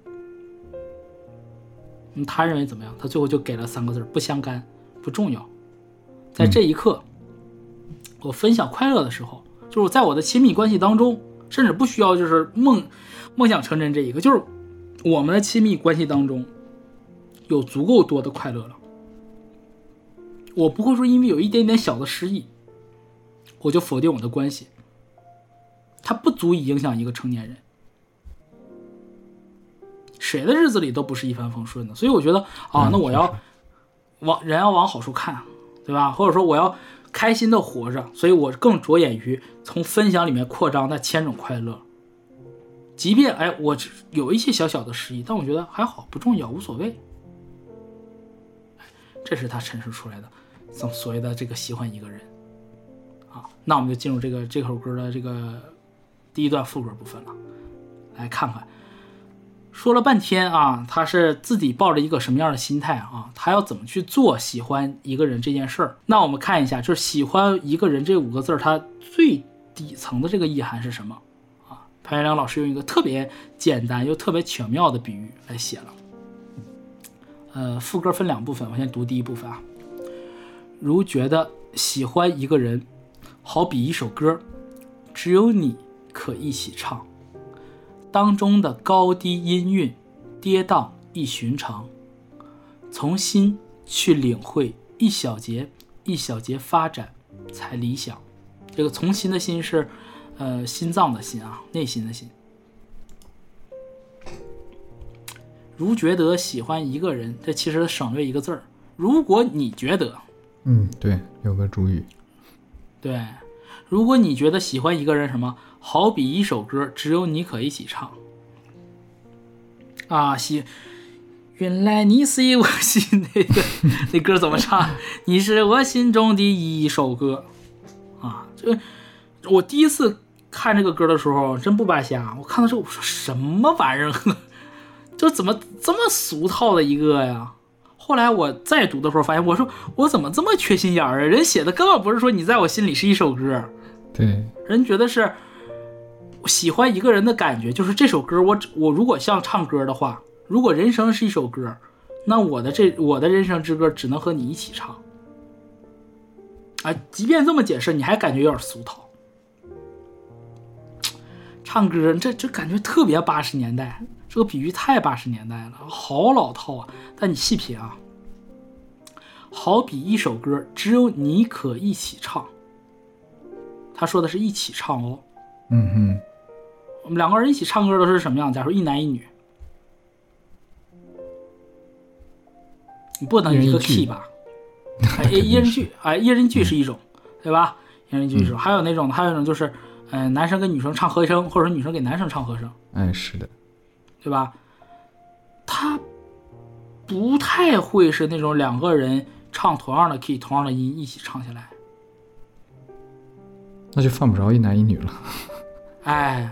嗯，他认为怎么样？他最后就给了三个字儿：不相干，不重要。在这一刻，我分享快乐的时候，就是在我的亲密关系当中，甚至不需要就是梦梦想成真这一个，就是我们的亲密关系当中有足够多的快乐了。我不会说因为有一点点小的失意，我就否定我的关系。它不足以影响一个成年人。谁的日子里都不是一帆风顺的，所以我觉得啊，那我要往人要往好处看，对吧？或者说我要开心的活着，所以我更着眼于从分享里面扩张那千种快乐。即便哎，我有一些小小的失意，但我觉得还好，不重要，无所谓。这是他陈述出来的，所所谓的这个喜欢一个人啊。那我们就进入这个这首歌的这个第一段副歌部分了，来看看。说了半天啊，他是自己抱着一个什么样的心态啊？他要怎么去做喜欢一个人这件事儿？那我们看一下，就是喜欢一个人这五个字儿，它最底层的这个意涵是什么啊？潘元良老师用一个特别简单又特别巧妙的比喻来写了。呃，副歌分两部分，我先读第一部分啊。如觉得喜欢一个人，好比一首歌，只有你可一起唱。当中的高低音韵，跌宕亦寻常。从心去领会，一小节一小节发展才理想。这个从心的心是，呃，心脏的心啊，内心的心。如觉得喜欢一个人，这其实省略一个字儿。如果你觉得，嗯，对，有个主语。对，如果你觉得喜欢一个人，什么？好比一首歌，只有你可一起唱。啊，喜，原来你是我心那个那歌怎么唱？你是我心中的一首歌。啊，这我第一次看这个歌的时候，真不白瞎。我看到这，我说什么玩意儿？就怎么这么俗套的一个呀？后来我再读的时候，发现我说我怎么这么缺心眼儿啊？人写的根本不是说你在我心里是一首歌，对，人觉得是。喜欢一个人的感觉，就是这首歌。我我如果像唱歌的话，如果人生是一首歌，那我的这我的人生之歌只能和你一起唱。啊，即便这么解释，你还感觉有点俗套。唱歌这这感觉特别八十年代，这个比喻太八十年代了，好老套啊！但你细品啊，好比一首歌，只有你可一起唱。他说的是一起唱哦。嗯哼。我们两个人一起唱歌都是什么样？假如一男一女，你不能一个 key 吧？一人句，哎，一人句是一种，对吧？一人句是一种，还有那种，还有一种就是，嗯，男生跟女生唱和声，或者说女生给男生唱和声。哎，是的，对吧？他不太会是那种两个人唱同样的 key、同样的音一起唱下来，那就犯不着一男一女了。哎。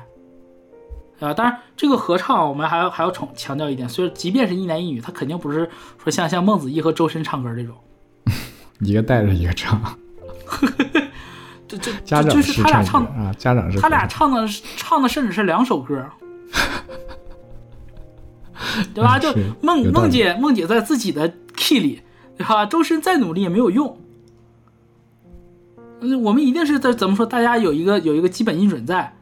啊，当然，这个合唱我们还要还要重强调一点，所以即便是一男一女，他肯定不是说像像孟子义和周深唱歌这种，一个带着一个唱，这这家长就是他俩唱啊，家长是他俩唱的唱的甚至是两首歌，对吧？就梦梦姐梦姐在自己的 key 里，对吧？周深再努力也没有用，嗯，我们一定是在怎么说？大家有一个有一个基本音准在。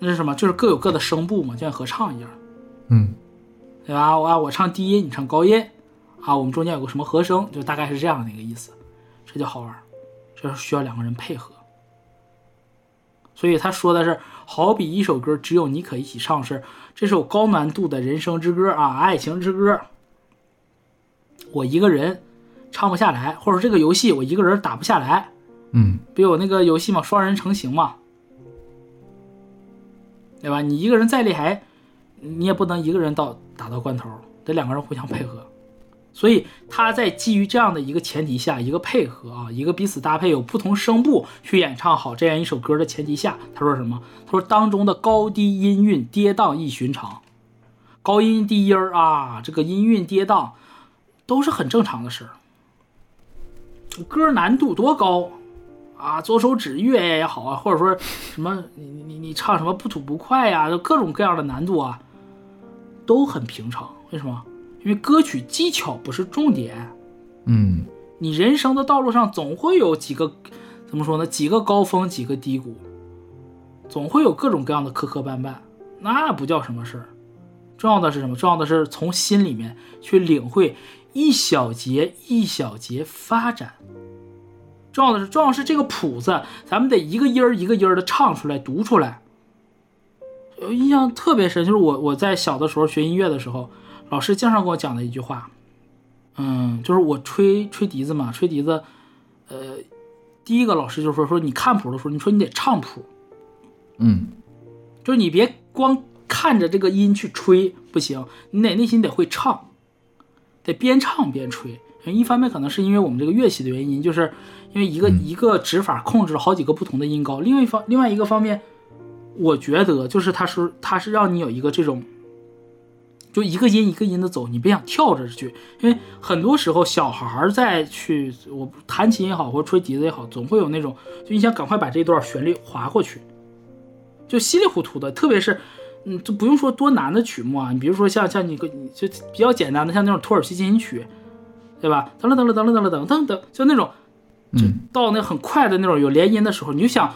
那是什么？就是各有各的声部嘛，就像合唱一样，嗯，对吧？我我唱低音，你唱高音，啊，我们中间有个什么和声，就大概是这样的一个意思，这就好玩，这是需要两个人配合。所以他说的是，好比一首歌，只有你可一起唱，是这首高难度的人生之歌啊，爱情之歌。我一个人唱不下来，或者这个游戏我一个人打不下来，嗯，不有那个游戏嘛，双人成行嘛。对吧？你一个人再厉害，你也不能一个人到打到关头，得两个人互相配合。所以他在基于这样的一个前提下，一个配合啊，一个彼此搭配，有不同声部去演唱好这样一首歌的前提下，他说什么？他说当中的高低音韵跌宕亦寻常，高音低音啊，这个音韵跌宕都是很正常的事儿。歌难度多高？啊，左手指月也好啊，或者说什么你你你唱什么不吐不快呀，就各种各样的难度啊，都很平常。为什么？因为歌曲技巧不是重点，嗯你人生的道路上总会有几个，怎么说呢？几个高峰，几个低谷，总会有各种各样的磕磕绊绊，那不叫什么事儿。重要的是什么？重要的是从心里面去领会一小节一小节发展。重要的是，重要是这个谱子，咱们得一个音儿一个音儿的唱出来、读出来。我印象特别深，就是我我在小的时候学音乐的时候，老师经常跟我讲的一句话，嗯，就是我吹吹笛子嘛，吹笛子，呃，第一个老师就说说你看谱的时候，你说你得唱谱，嗯就是你别光看着这个音去吹不行，你得内心得会唱，得边唱边吹。一方面可能是因为我们这个乐器的原因，就是因为一个、一个指法控制了好几个不同的音高。另外一方另外一个方面，我觉得就是它是它是让你有一个这种，就一个音一个音的走，你别想跳着去，因为很多时候小孩儿在去我弹琴也好，或者吹笛子也好，总会有那种就你想赶快把这段旋律划过去，就稀里糊涂的，特别是。嗯，就不用说多难的曲目啊，你比如说像像你个你就比较简单的，像那种土耳其进行曲，对吧？噔了噔了噔了噔了噔噔噔，就那种，就到那很快的那种有连音的时候，你就想，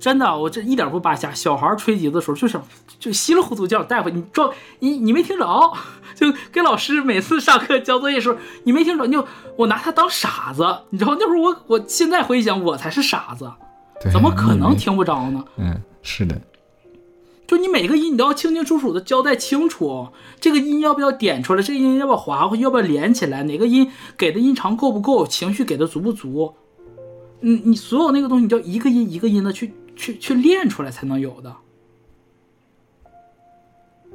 真的，我这一点不扒瞎，小孩吹笛子的时候就想就稀里糊涂叫大夫，你装你你没听着，就跟老师每次上课交作业的时候，你没听着，你就我拿他当傻子，你知道那会儿我我现在回想我才是傻子，怎么可能听不着呢？嗯，是的，就你每个音你都要清清楚楚的交代清楚，这个音要不要点出来，这个音要不要划过去，要不要连起来，哪个音给的音长够不够，情绪给的足不足，你，你所有那个东西你就要一个音一个音的去去去练出来才能有的。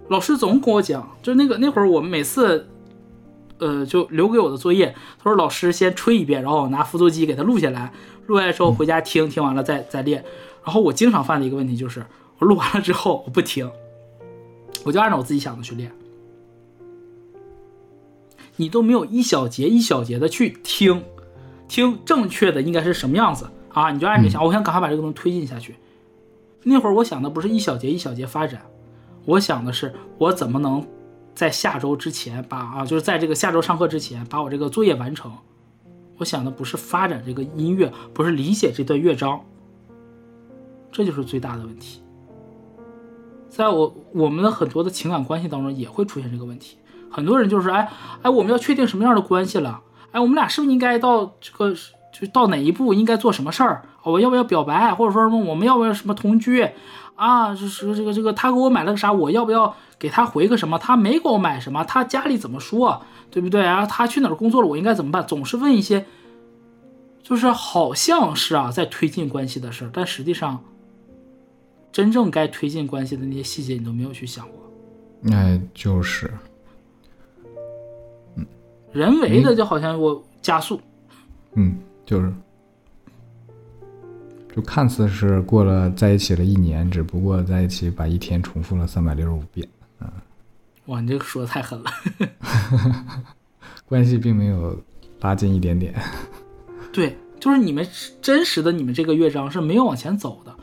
老师总跟我讲，就那个那会儿我们每次，呃，就留给我的作业，他说老师先吹一遍，然后我拿复读机给他录下来，录下来之后回家听，听完了再再练。然后我经常犯的一个问题就是，我录完了之后我不听，我就按照我自己想的去练。你都没有一小节一小节的去听，听正确的应该是什么样子啊？你就按着想，我想赶快把这个东西推进下去。那会儿我想的不是一小节一小节发展，我想的是我怎么能在下周之前把啊，就是在这个下周上课之前把我这个作业完成。我想的不是发展这个音乐，不是理解这段乐章，这就是最大的问题。在我我们的很多的情感关系当中也会出现这个问题。很多人就是哎哎，我们要确定什么样的关系了？哎，我们俩是不是应该到这个就到哪一步应该做什么事儿？我要不要表白？或者说什么我们要不要什么同居？啊，就是这个这个他给我买了个啥？我要不要给他回个什么？他没给我买什么？他家里怎么说？对不对啊？他去哪儿工作了？我应该怎么办？总是问一些，就是好像是啊在推进关系的事儿，但实际上真正该推进关系的那些细节你都没有去想过。哎，就是，人为的就好像我加速，嗯，就是，就看似是过了在一起了一年，只不过在一起把一天重复了三百六十五遍，哇，你这个说的太狠了。关系并没有拉近一点点。对，就是你们真实的你们这个乐章是没有往前走的。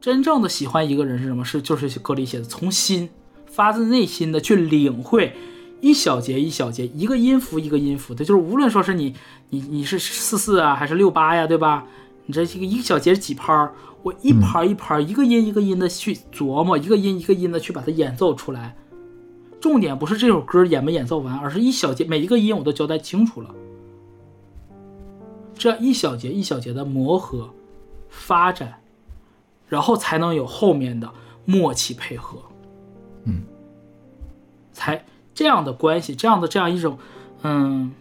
真正的喜欢一个人是什么？是就是歌里写的，从心发自内心的去领会一小节一小节，一个音符一个音符的，就是无论说是你你你是四四啊还是六八呀，对吧？你这这个一个小节几拍儿，我一拍儿一拍儿，一个音一个音的去琢磨，一个音一个音的去把它演奏出来。重点不是这首歌演没演奏完，而是一小节每一个音我都交代清楚了。这样一小节一小节的磨合、发展，然后才能有后面的默契配合。嗯，才这样的关系，这样的这样一种，嗯，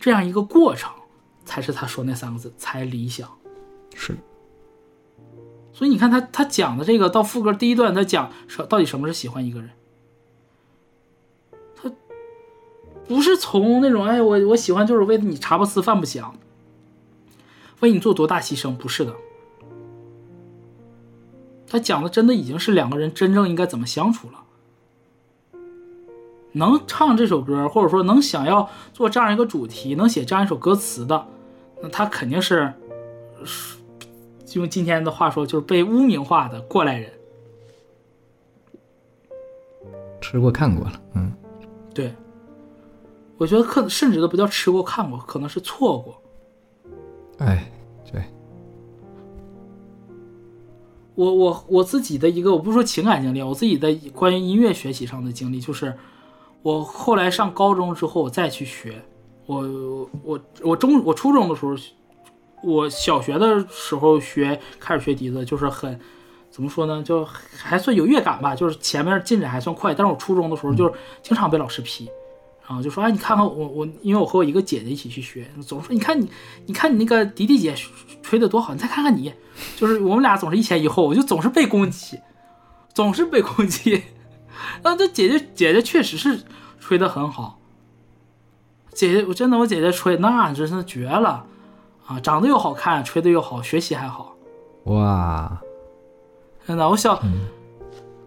这样一个过程，才是他说那三个字才理想。是，所以你看他他讲的这个到副歌第一段，他讲说到底什么是喜欢一个人，他不是从那种哎我我喜欢就是为了你茶不思饭不想，为你做多大牺牲，不是的。他讲的真的已经是两个人真正应该怎么相处了。能唱这首歌，或者说能想要做这样一个主题，能写这样一首歌词的，那他肯定是用今天的话说，就是被污名化的过来人。吃过看过了，嗯，对，我觉得可甚至都不叫吃过看过，可能是错过。哎，对，我我我自己的一个，我不是说情感经历，我自己的关于音乐学习上的经历，就是我后来上高中之后我再去学，我我我中我初中的时候，我小学的时候学开始学笛子，就是很怎么说呢，就还算有乐感吧，就是前面进展还算快，但是我初中的时候就是经常被老师批。然后就说，哎，你看看我我，因为我和我一个姐姐一起去学，总说你看你，你看你那个迪迪姐吹的多好，你再看看你，就是我们俩总是一前一后，我就总是被攻击，总是被攻击。啊，这姐姐姐姐确实是吹的很好，姐姐我真的我姐姐吹那真是绝了啊，长得又好看，吹的又好，学习还好，哇，真的我小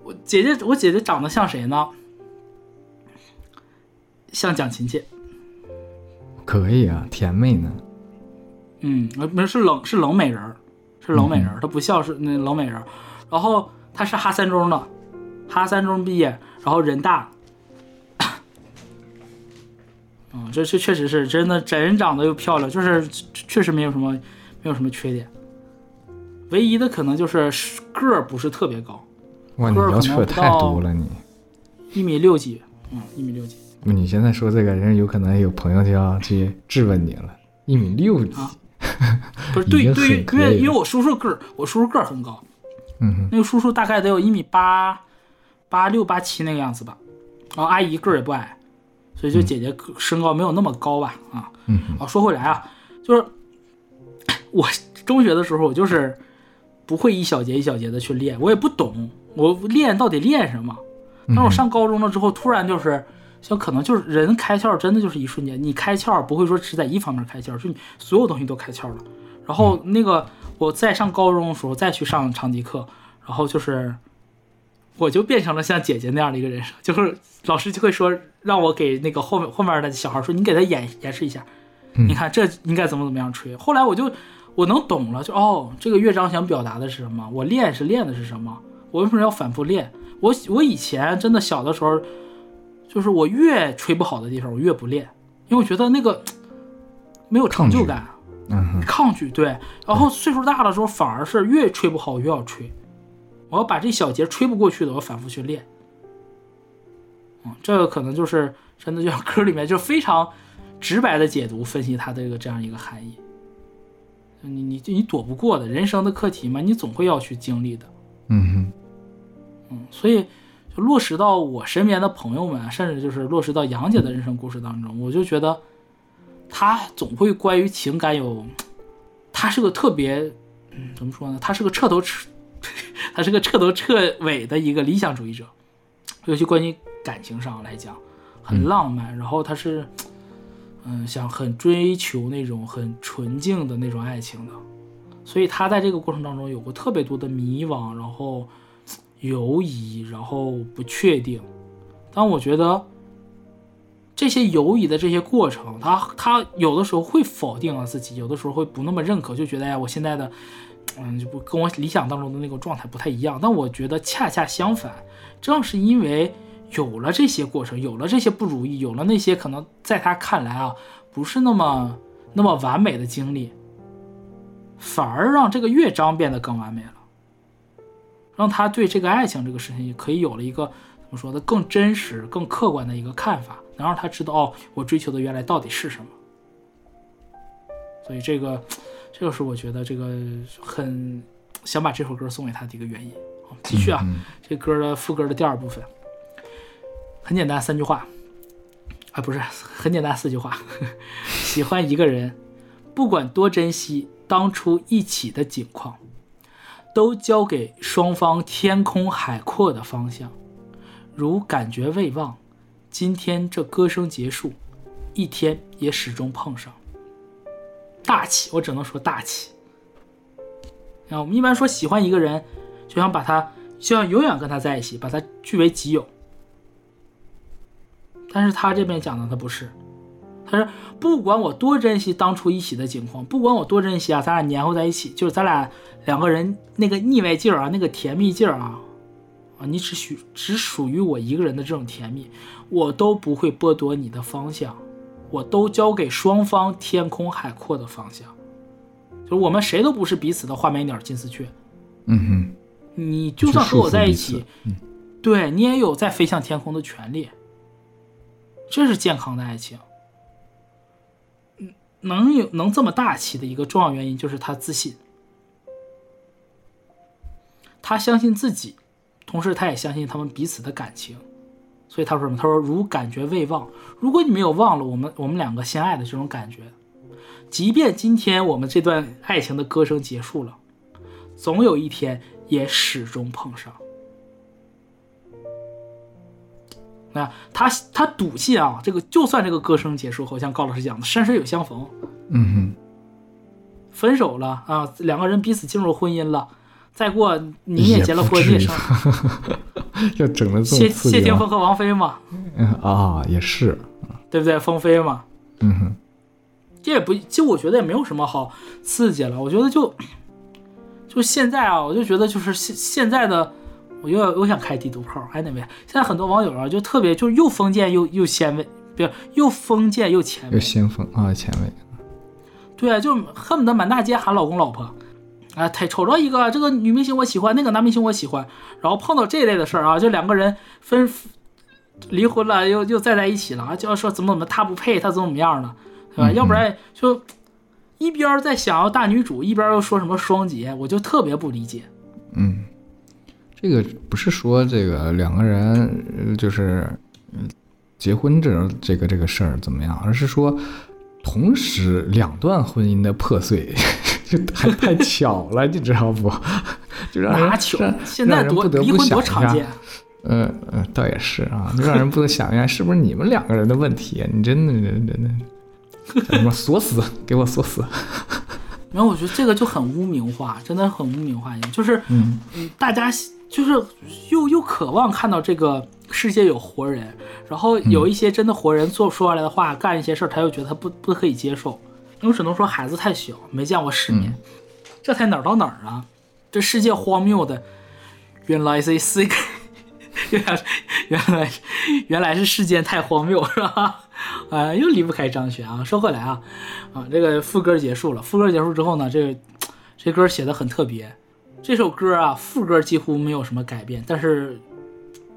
我姐姐我姐姐长得像谁呢？像蒋勤勤，可以啊，甜妹呢？嗯，不是是冷是冷美人儿，是冷美人儿，她不像是那冷美人儿。然后她是哈三中的，哈三中毕业，然后人大。嗯，这这确实是真的，人长得又漂亮，就是确实没有什么没有什么缺点，唯一的可能就是个儿不是特别高。哇，你要求也太多了，你一米六几，嗯，一米六几。你现在说这个人，有可能有朋友就要去质问你了。一米六几，不是 对对于因为因为我叔叔个儿，我叔叔个儿很高，嗯，那个叔叔大概得有一米八八六八七那个样子吧。然后阿姨个儿也不矮，所以就姐姐身高没有那么高吧。啊，嗯，啊，说回来啊，就是 我中学的时候，我就是不会一小节一小节的去练，我也不懂我练到底练什么。但是我上高中了之后，突然就是。像可能就是人开窍，真的就是一瞬间。你开窍不会说只在一方面开窍，就你所有东西都开窍了。然后那个我在上高中的时候再去上长笛课，然后就是我就变成了像姐姐那样的一个人生，就是老师就会说让我给那个后面后面的小孩说，你给他演演示一下，你看这应该怎么怎么样吹。后来我就我能懂了，就哦，这个乐章想表达的是什么？我练是练的是什么？我为什么要反复练？我我以前真的小的时候。就是我越吹不好的地方，我越不练，因为我觉得那个没有成就感，嗯，抗拒对。然后岁数大的时候，反而是越吹不好，我越要吹。我要把这小节吹不过去的，我反复去练。嗯，这个可能就是真的，就像歌里面就非常直白的解读分析它这个这样一个含义。你你你躲不过的人生的课题嘛，你总会要去经历的。嗯哼，嗯，所以。就落实到我身边的朋友们，甚至就是落实到杨姐的人生故事当中，我就觉得，她总会关于情感有，她是个特别，嗯，怎么说呢？她是个彻头彻，她是个彻头彻尾的一个理想主义者，尤其关于感情上来讲，很浪漫。然后他是，嗯，想很追求那种很纯净的那种爱情的，所以他在这个过程当中有过特别多的迷惘，然后。犹疑，然后不确定，但我觉得这些犹疑的这些过程，他他有的时候会否定了自己，有的时候会不那么认可，就觉得呀，我现在的，嗯，就不跟我理想当中的那个状态不太一样。但我觉得恰恰相反，正是因为有了这些过程，有了这些不如意，有了那些可能在他看来啊不是那么那么完美的经历，反而让这个乐章变得更完美了。让他对这个爱情这个事情也可以有了一个怎么说的更真实、更客观的一个看法，能让他知道哦，我追求的原来到底是什么。所以这个，这个是我觉得这个很想把这首歌送给他的一个原因。好，继续啊，这歌的副歌的第二部分很简单，三句话啊，不是很简单，四句话。喜欢一个人，不管多珍惜当初一起的景况。都交给双方天空海阔的方向，如感觉未忘，今天这歌声结束，一天也始终碰上。大气，我只能说大气。啊，我们一般说喜欢一个人，就想把他，就想永远跟他在一起，把他据为己有。但是他这边讲的他不是。他说：“不管我多珍惜当初一起的景况，不管我多珍惜啊，咱俩黏糊在一起，就是咱俩两个人那个腻歪劲儿啊，那个甜蜜劲儿啊，啊，你只许只属于我一个人的这种甜蜜，我都不会剥夺你的方向，我都交给双方天空海阔的方向，就是我们谁都不是彼此的画眉鸟、金丝雀。嗯哼，你就算和我在一起对你也有在飞向天空的权利，这是健康的爱情。嗯，能有能这么大气的一个重要原因就是他自信，他相信自己，同时他也相信他们彼此的感情，所以他说什么？他说如感觉未忘，如果你没有忘了我们我们两个相爱的这种感觉，即便今天我们这段爱情的歌声结束了，总有一天也始终碰上。那他他赌气啊，这个就算这个歌声结束后，像高老师讲的，山水有相逢，嗯分手了啊，两个人彼此进入婚姻了，再过你也也结了婚，你也生，要整的这谢么刺激吗谢霆锋和王菲嘛，嗯啊，也是，对不对？风飞嘛，嗯哼，这也不，其实我觉得也没有什么好刺激了。我觉得就就现在啊，我就觉得就是现现在的，我又要又想开地图炮。哎，那位，现在很多网友啊，就特别就是又封建又又先卫，不是又封建又前卫，又，先锋啊，前卫，对啊，就恨不得满大街喊老公老婆。啊，他瞅着一个这个女明星我喜欢，那个男明星我喜欢，然后碰到这类的事儿啊，就两个人分离婚了，又又再在一起了，啊，就要说怎么怎么他不配，他怎么怎么样了，对吧？嗯要不然就一边儿在想要大女主，一边儿又说什么双节，我就特别不理解。嗯，这个不是说这个两个人呃就是嗯结婚这这个这个事儿怎么样，而是说同时两段婚姻的破碎，就太太巧了，你知道不？就让人哪巧？现在多离婚多常见，嗯嗯，倒也是啊，就让人不得想一下，是不是你们两个人的问题啊？你真的真的真的叫什么锁死，给我锁死！然后，我觉得这个就很污名化，真的很污名化，就是嗯嗯，大家就是又又渴望看到这个世界有活人，然后有一些真的活人做说出来的话，干一些事儿，他又觉得他不不可以接受。我只能说孩子太小，没见过世面，这才哪儿到哪儿啊？这世界荒谬的，原来是是一个，原来原来原来是世间太荒谬，是吧？啊，又离不开张悬啊。说回来啊，啊，这个副歌结束了，副歌结束之后呢，这个这歌写的很特别。这首歌啊，副歌几乎没有什么改变，但是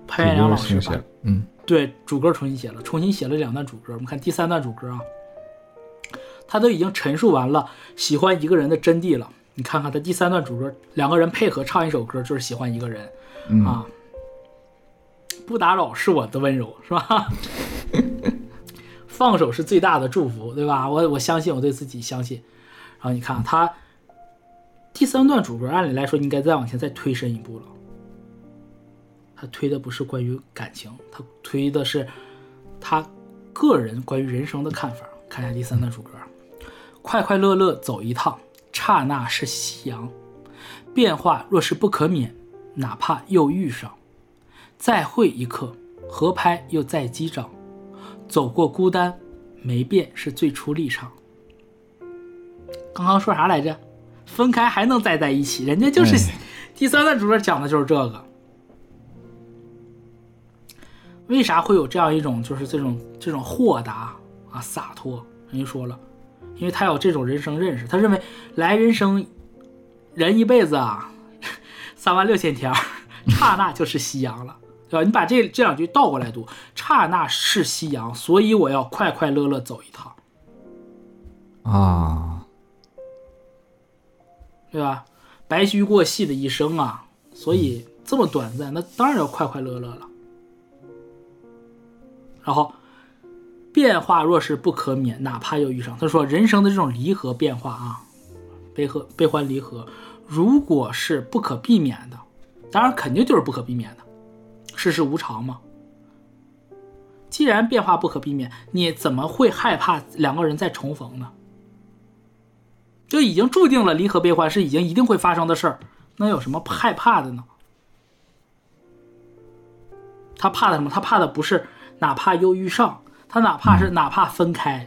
潘元良老师嗯对主歌重新写了，重新写了两段主歌。我们看第三段主歌啊，他都已经陈述完了喜欢一个人的真谛了。你看看他第三段主歌，两个人配合唱一首歌，就是喜欢一个人嗯啊。不打扰是我的温柔，是吧？放手是最大的祝福，对吧？我我相信我对自己相信。然后你看他第三段主歌，按理来说应该再往前再推深一步了。他推的不是关于感情，他推的是他个人关于人生的看法。看一下第三段主歌：快快乐乐走一趟，刹那是夕阳。变化若是不可免，哪怕又遇上。再会一刻，合拍又再击掌。走过孤单，没变是最初立场。刚刚说啥来着？分开还能再在一起，人家就是哎第三段主角讲的就是这个。为啥会有这样一种就是这种这种豁达啊洒脱？人家说了，因为他有这种人生认识，他认为来人生人一辈子啊，三万六千天儿，刹那就是夕阳了，对吧？你把这这两句倒过来读，刹那是夕阳，所以我要快快乐乐走一趟，啊，对吧？白驹过隙的一生啊，所以这么短暂，那当然要快快乐乐了。然后，变化若是不可免，哪怕又遇上。他说，人生的这种离合变化啊，悲和悲欢离合，如果是不可避免的，当然肯定就是不可避免的，世事无常嘛。既然变化不可避免，你怎么会害怕两个人再重逢呢？就已经注定了离合悲欢是已经一定会发生的事儿，那有什么害怕的呢？他怕的什么？他怕的不是哪怕又遇上，他哪怕是哪怕分开，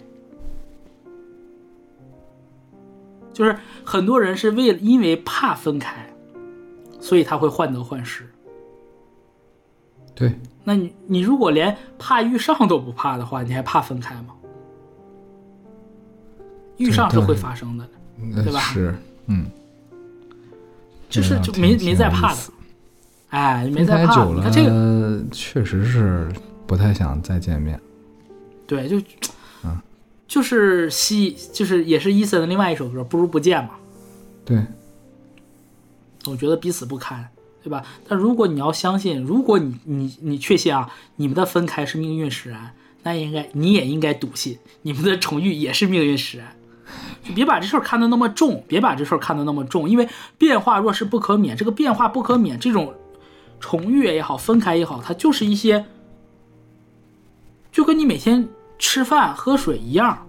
就是很多人是为了因为怕分开，所以他会患得患失。对，那你你如果连怕遇上都不怕的话，你还怕分开吗？遇上是会发生的，呃对吧是，嗯，就是就没没再怕的哎，没分在怕。了，你看这个，确实是不太想再见面。对，就嗯就是西，就是也是伊森的另外一首歌《不如不见》嘛。对，总觉得彼此不堪，对吧？但如果你要相信，如果你你你确信啊，你们的分开是命运使然，那应该你也应该笃信你们的重遇也是命运使然。就别把这事儿看得那么重，别把这事儿看得那么重，因为变化若是不可免，这个变化不可免，这种重遇也好，分开也好，它就是一些，就跟你每天吃饭喝水一样，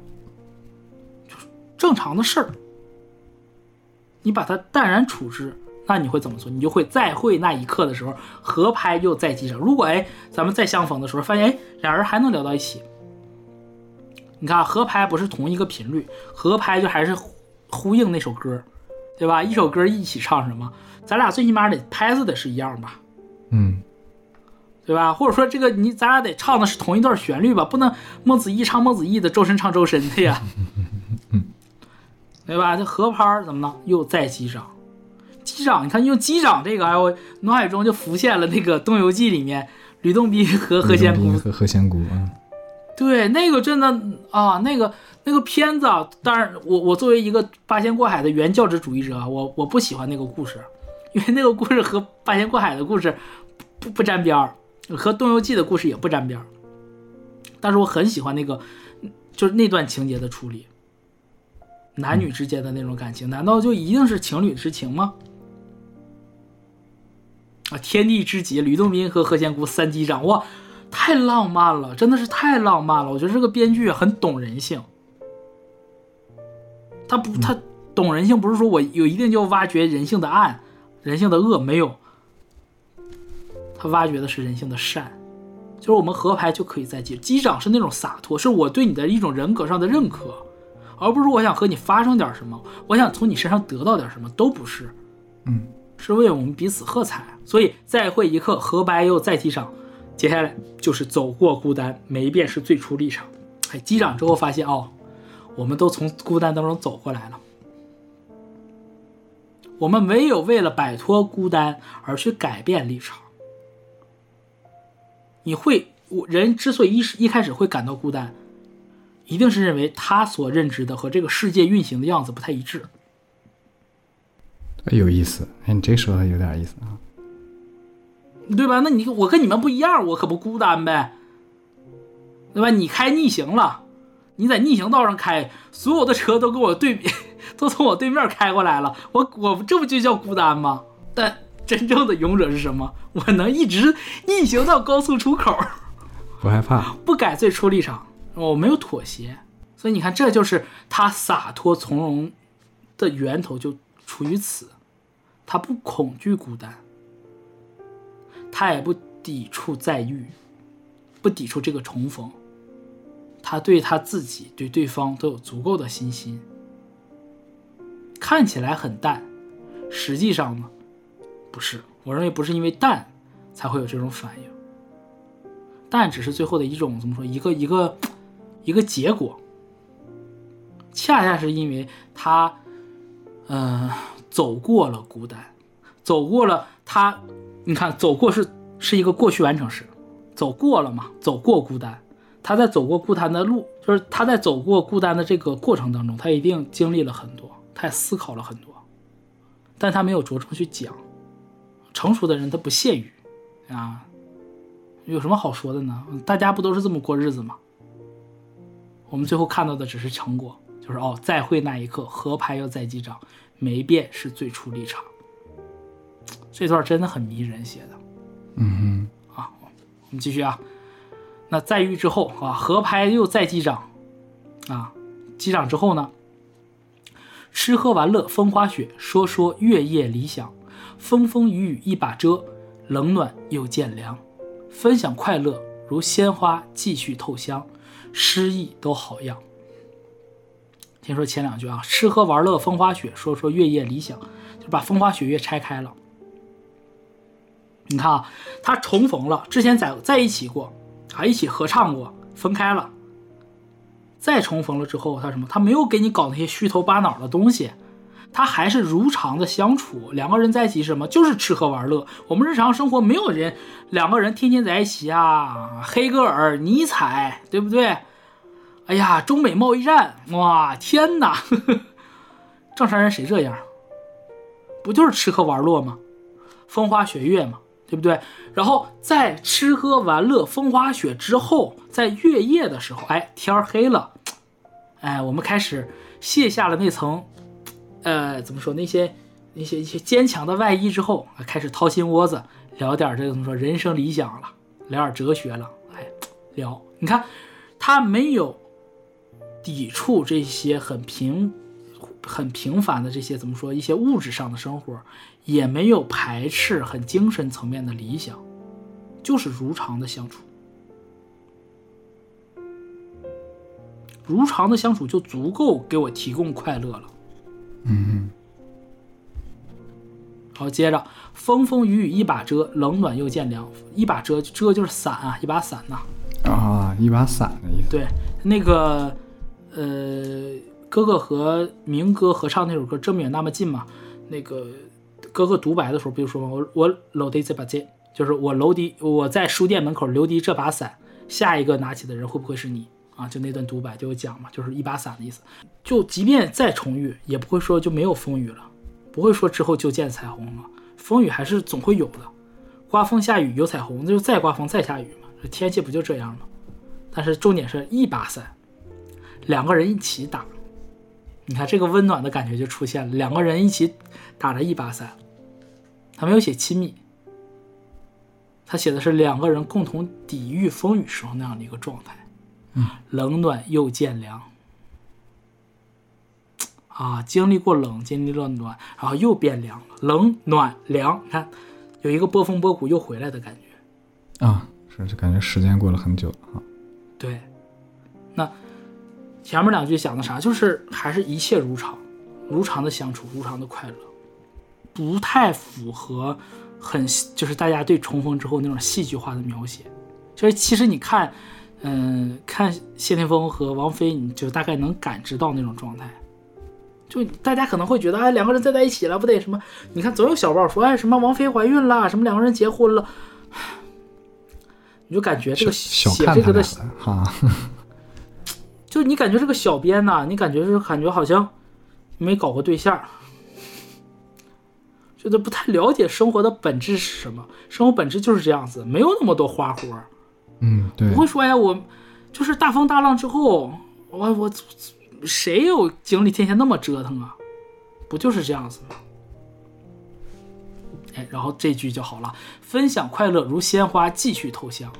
就是正常的事儿。你把它淡然处之，那你会怎么做？你就会再会那一刻的时候，合拍又在机上。如果哎，咱们再相逢的时候，发现哎，俩人还能聊到一起。你看合拍不是同一个频率，合拍就还是呼应那首歌，对吧？一首歌一起唱什么？咱俩最起码得拍子得是一样吧，嗯，对吧？或者说这个你咱俩得唱的是同一段旋律吧，不能孟子义唱孟子义的，周深唱周深的呀，对吧？这合拍儿怎么了？又再击掌，击掌，你看用击掌这个，哎，我脑海中就浮现了那个《东游记》里面吕洞宾和何仙姑和何仙姑啊，对，那个真的啊，那个那个片子啊，当然我我作为一个八仙过海的原教旨主义者啊，我我不喜欢那个故事，因为那个故事和八仙过海的故事不不沾边儿，和东游记的故事也不沾边儿。但是我很喜欢那个，就是那段情节的处理，男女之间的那种感情，难道就一定是情侣之情吗？啊，天地之极，吕洞宾和何仙姑三击掌，哇！太浪漫了，真的是太浪漫了。我觉得这个编剧很懂人性，他不，他懂人性，不是说我有一定就挖掘人性的暗、人性的恶，没有，他挖掘的是人性的善。就是我们合拍就可以再见，机长是那种洒脱，是我对你的一种人格上的认可，而不是我想和你发生点什么，我想从你身上得到点什么，都不是。嗯，是为我们彼此喝彩。所以再会一刻，合拍又再机长。接下来就是走过孤单，没变是最初立场。哎，击掌之后发现哦，我们都从孤单当中走过来了。我们唯有为了摆脱孤单而去改变立场。你会，我人之所以一一开始会感到孤单，一定是认为他所认知的和这个世界运行的样子不太一致。哎有意思，哎，你这说的有点意思啊。对吧？那你我跟你们不一样，我可不孤单呗，对吧？你开逆行了，你在逆行道上开，所有的车都跟我对比，都从我对面开过来了，我我这不就叫孤单吗？但真正的勇者是什么？我能一直逆行到高速出口，不害怕，不改最初立场，我没有妥协，所以你看，这就是他洒脱从容的源头就处于此，他不恐惧孤单。他也不抵触再遇，不抵触这个重逢。他对他自己、对对方都有足够的信心。看起来很淡，实际上呢，不是。我认为不是因为淡才会有这种反应，淡只是最后的一种怎么说？一个一个一个结果。恰恰是因为他，嗯、走过了孤单，走过了他。你看，走过是是一个过去完成时，走过了嘛？走过孤单，他在走过孤单的路，就是他在走过孤单的这个过程当中，他一定经历了很多，他也思考了很多，但他没有着重去讲。成熟的人他不屑于啊，有什么好说的呢？大家不都是这么过日子吗？我们最后看到的只是成果，就是哦，再会那一刻，合拍又再击掌，没变是最初立场。这段真的很迷人写的，嗯啊，我们继续啊。那再遇之后啊，合拍又再击掌，啊，击掌之后呢，吃喝玩乐风花雪，说说月夜理想，风风雨雨一把遮，冷暖又渐凉，分享快乐如鲜花继续透香，诗意都好样。先说前两句啊，吃喝玩乐风花雪，说说月夜理想，就把风花雪月拆开了。你看啊，他重逢了，之前在在一起过，啊，一起合唱过，分开了，再重逢了之后，他什么？他没有给你搞那些虚头巴脑的东西，他还是如常的相处。两个人在一起什么？就是吃喝玩乐。我们日常生活没有人两个人天天在一起啊，黑格尔、尼采，对不对？哎呀，中美贸易战，哇，天哪！正常人谁这样？不就是吃喝玩乐吗？风花雪月嘛。对不对？然后在吃喝玩乐、风花雪之后，在月夜的时候，哎，天黑了，哎，我们开始卸下了那层，呃，怎么说那些那些一些坚强的外衣之后，开始掏心窝子聊点这个怎么说人生理想了，聊点哲学了，哎，聊。你看他没有抵触这些很平很平凡的这些怎么说一些物质上的生活。也没有排斥很精神层面的理想，就是如常的相处，如常的相处就足够给我提供快乐了。嗯，好，接着风风雨雨一把遮，冷暖又见凉。一把遮，遮就是伞啊，一把伞呐。啊，一把伞的意思。对，那个呃，哥哥和明哥合唱那首歌《这么远那么近》嘛，那个。哥哥独白的时候，比如说嘛，我我搂的这把剑，就是我搂的我在书店门口留的这把伞，下一个拿起的人会不会是你啊？就那段独白就有讲嘛，就是一把伞的意思。就即便再重遇，也不会说就没有风雨了，不会说之后就见彩虹了，风雨还是总会有的。刮风下雨有彩虹，那就再刮风再下雨嘛，这天气不就这样吗？但是重点是一把伞，两个人一起打，你看这个温暖的感觉就出现了，两个人一起打着一把伞。他没有写亲密，他写的是两个人共同抵御风雨时候那样的一个状态，冷暖又渐凉，啊，经历过冷，经历了暖，然后又变凉了，冷暖凉，你看，有一个波峰波谷又回来的感觉，啊，是，就感觉时间过了很久啊。对，那前面两句讲的啥？就是还是一切如常，如常的相处，如常的快乐。不太符合，很就是大家对重逢之后那种戏剧化的描写，就是其实你看，嗯，看谢霆锋和王菲，你就大概能感知到那种状态。就大家可能会觉得，哎，两个人再在一起了，不得什么？你看总有小报说，哎，什么王菲怀孕了，什么两个人结婚了，你就感觉这个写这个的哈，就你感觉这个小编呐，你感觉是感觉好像没搞过对象。觉得不太了解生活的本质是什么？生活本质就是这样子，没有那么多花活嗯，对，不会说呀，我就是大风大浪之后，我我谁有精力天天那么折腾啊？不就是这样子吗？哎，然后这句就好了，分享快乐如鲜花继续透香。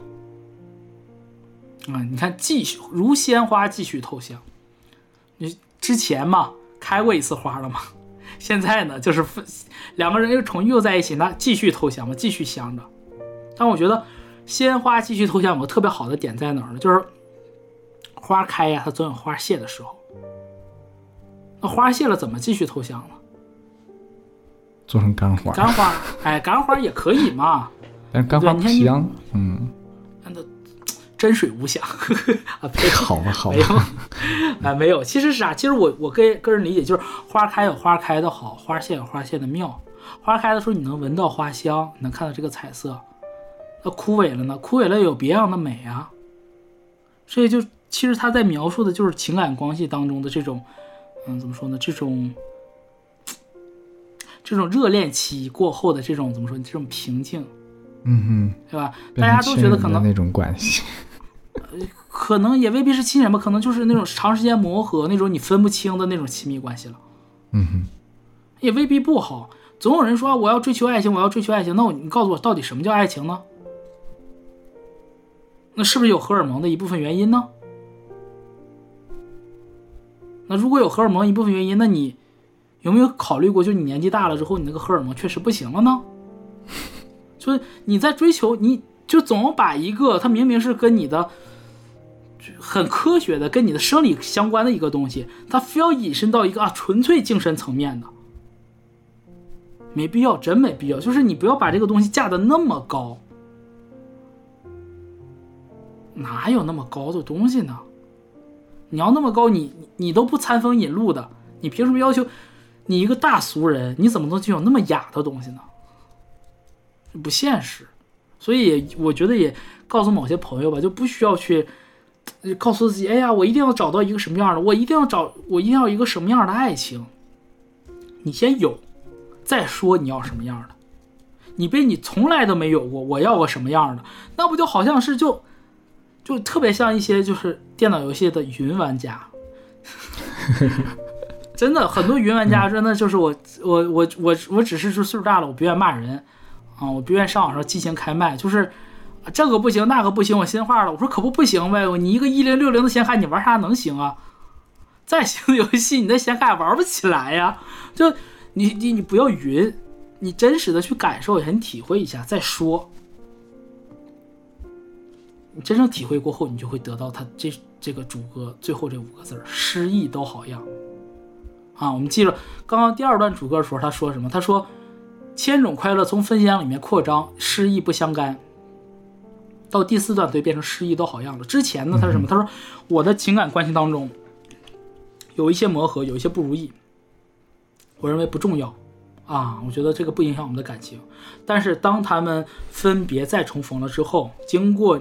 啊，你看，继续如鲜花继续透香。你之前嘛，开过一次花了吗？现在呢，就是分两个人又重又在一起，那继续偷香嘛，继续香着。但我觉得鲜花继续偷香有个特别好的点在哪儿呢？就是花开呀，它总有花谢的时候。那花谢了怎么继续偷香呢？做成干花。干花，哎，干花也可以嘛。但干花不香，嗯。真水无香 啊！好吧，好吧，没有，啊，没有。其实是啥？其实我我个个人理解就是，花开有花开的好，花谢有花谢的妙。花开的时候你能闻到花香，能看到这个彩色。那枯萎了呢？枯萎了有别样的美啊。所以就其实他在描述的就是情感关系当中的这种，嗯，怎么说呢？这种这种热恋期过后的这种怎么说？这种平静，嗯哼，对吧？大家都觉得可能那种关系。可能也未必是亲人吧，可能就是那种长时间磨合，那种你分不清的那种亲密关系了。嗯哼，也未必不好。总有人说我要追求爱情，我要追求爱情。那我你告诉我，到底什么叫爱情呢？那是不是有荷尔蒙的一部分原因呢？那如果有荷尔蒙一部分原因，那你有没有考虑过，就你年纪大了之后，你那个荷尔蒙确实不行了呢？就是你在追求，你就总把一个他明明是跟你的。很科学的，跟你的生理相关的一个东西，它非要引申到一个啊纯粹精神层面的，没必要，真没必要。就是你不要把这个东西架得那么高，哪有那么高的东西呢？你要那么高，你你都不餐风饮露的，你凭什么要求你一个大俗人，你怎么能具有那么雅的东西呢？不现实。所以我觉得也告诉某些朋友吧，就不需要去告诉自己，哎呀，我一定要找到一个什么样的，我一定要找，我一定要一个什么样的爱情。你先有，再说你要什么样的。你被你从来都没有过，我要个什么样的？那不就好像是就就特别像一些就是电脑游戏的云玩家，真的很多云玩家真的就是我我我我我只是说岁数大了，我不愿骂人啊，我不愿上网上激情开麦，就是这个不行那个不行，我心话了，我说可不不行呗，你一个一零六零的显卡你玩啥能行啊？再行的游戏你那显卡也玩不起来呀，就你你你不要云。你真实的去感受一下，你体会一下再说。你真正体会过后，你就会得到他这这个主歌最后这五个字儿：诗意都好样。啊，我们记着刚刚第二段主歌的时候，他说什么？他说：“千种快乐从分享里面扩张，失意不相干。”到第四段，就变成失意都好样了。之前呢，他是什么？他说：“我的情感关系当中有一些磨合，有一些不如意，我认为不重要。”啊，我觉得这个不影响我们的感情，但是当他们分别再重逢了之后，经过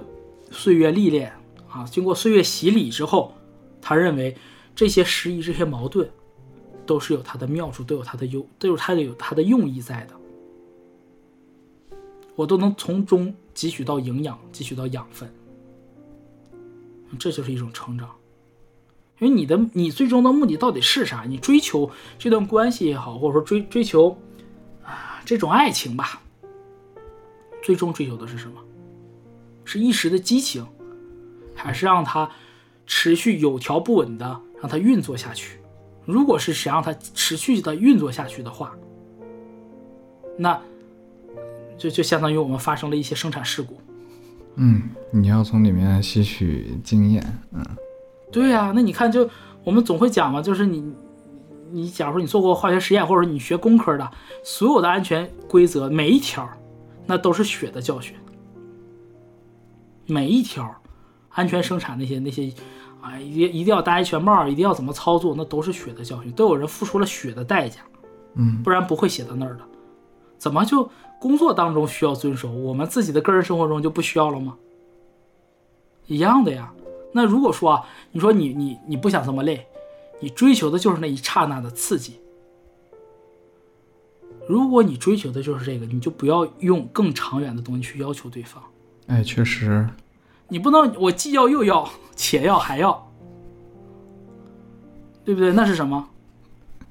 岁月历练啊，经过岁月洗礼之后，他认为这些失意、这些矛盾，都是有它的妙处，都有它的优，都有它的有它的用意在的，我都能从中汲取到营养，汲取到养分，这就是一种成长。因为你的你最终的目的到底是啥？你追求这段关系也好，或者说追追求啊这种爱情吧，最终追求的是什么？是一时的激情，还是让它持续有条不紊的让它运作下去？如果是想让它持续的运作下去的话，那就就相当于我们发生了一些生产事故。嗯，你要从里面吸取经验，嗯。对呀，那你看，就我们总会讲嘛，就是你，你假如说你做过化学实验，或者你学工科的，所有的安全规则每一条，那都是血的教训。每一条，安全生产那些那些，啊，一一定要戴安全帽，一定要怎么操作，那都是血的教训，都有人付出了血的代价，嗯，不然不会写到那儿的。怎么就工作当中需要遵守，我们自己的个人生活中就不需要了吗？一样的呀。那如果说啊，你说你你你不想这么累，你追求的就是那一刹那的刺激。如果你追求的就是这个，你就不要用更长远的东西去要求对方。哎，确实，你不能我既要又要，且要还要，对不对？那是什么？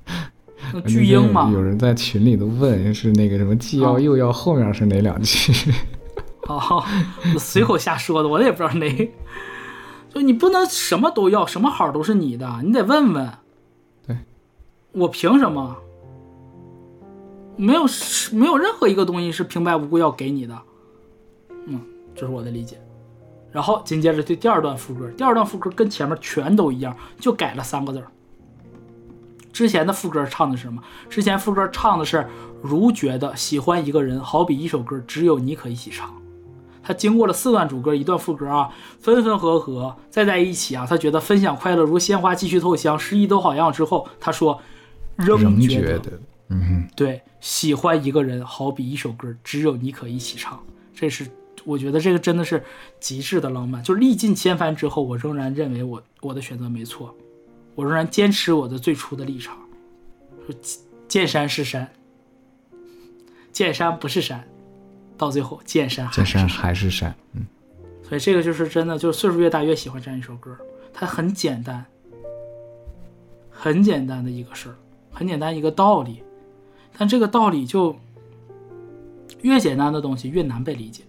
那巨婴嘛。有人在群里都问是那个什么既要又要，后面是哪两句？哦，随口瞎说的，我也不知道哪。就你不能什么都要，什么好都是你的，你得问问。对，我凭什么？没有，没有任何一个东西是平白无故要给你的。嗯，这是我的理解。然后紧接着对第二段副歌，第二段副歌跟前面全都一样，就改了三个字儿。之前的副歌唱的是什么？之前副歌唱的是“如觉得喜欢一个人，好比一首歌，只有你可一起唱。”他经过了四段主歌，一段副歌啊，分分合合，再在一起啊，他觉得分享快乐如鲜花继续透香，诗意都好样。之后他说，仍觉得，嗯，对，喜欢一个人好比一首歌，只有你可一起唱。这是我觉得这个真的是极致的浪漫。就历尽千帆之后，我仍然认为我我的选择没错，我仍然坚持我的最初的立场。说见山是山，见山不是山。到最后，见山见山还是山，嗯，所以这个就是真的，就是岁数越大越喜欢这样一首歌。它很简单，很简单的一个事儿，很简单一个道理，但这个道理就越简单的东西越难被理解。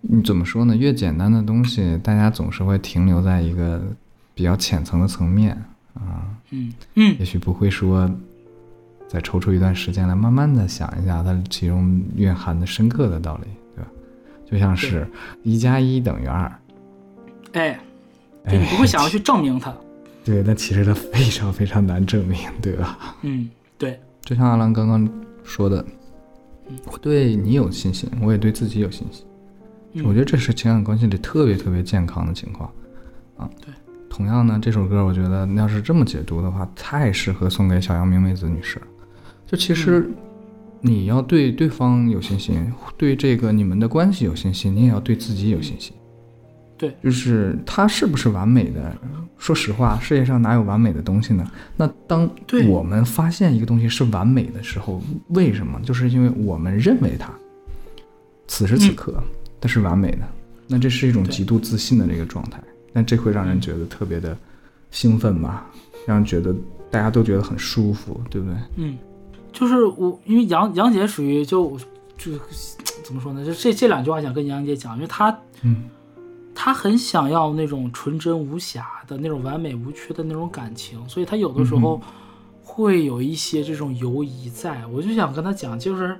你怎么说呢？越简单的东西，大家总是会停留在一个比较浅层的层面啊，嗯嗯，也许不会说。再抽出一段时间来，慢慢的想一下它其中蕴含的深刻的道理，对吧？就像是一加一等于二，哎，你不会想要 去证明它，对，但其实它非常非常难证明，对吧？嗯，对。就像阿兰刚刚说的，我对你有信心，我也对自己有信心。嗯我觉得这是情感关系里特别特别健康的情况啊。对。同样呢，这首歌我觉得要是这么解读的话，太适合送给小杨明美子女士。就其实嗯你要对对方有信心，对这个你们的关系有信心，你也要对自己有信心。对，就是他是不是完美的？说实话，世界上哪有完美的东西呢？那当我们发现一个东西是完美的时候，为什么？就是因为我们认为它此时此刻它是完美的，那这是一种极度自信的这个状态。但这会让人觉得特别的兴奋吧，让人觉得大家都觉得很舒服，对不对？嗯，就是我，因为杨杨姐属于就就怎么说呢？就这这两句话想跟杨姐讲，因为她嗯她很想要那种纯真无瑕的那种完美无缺的那种感情，所以她有的时候会有一些这种犹疑在。我就想跟她讲，就是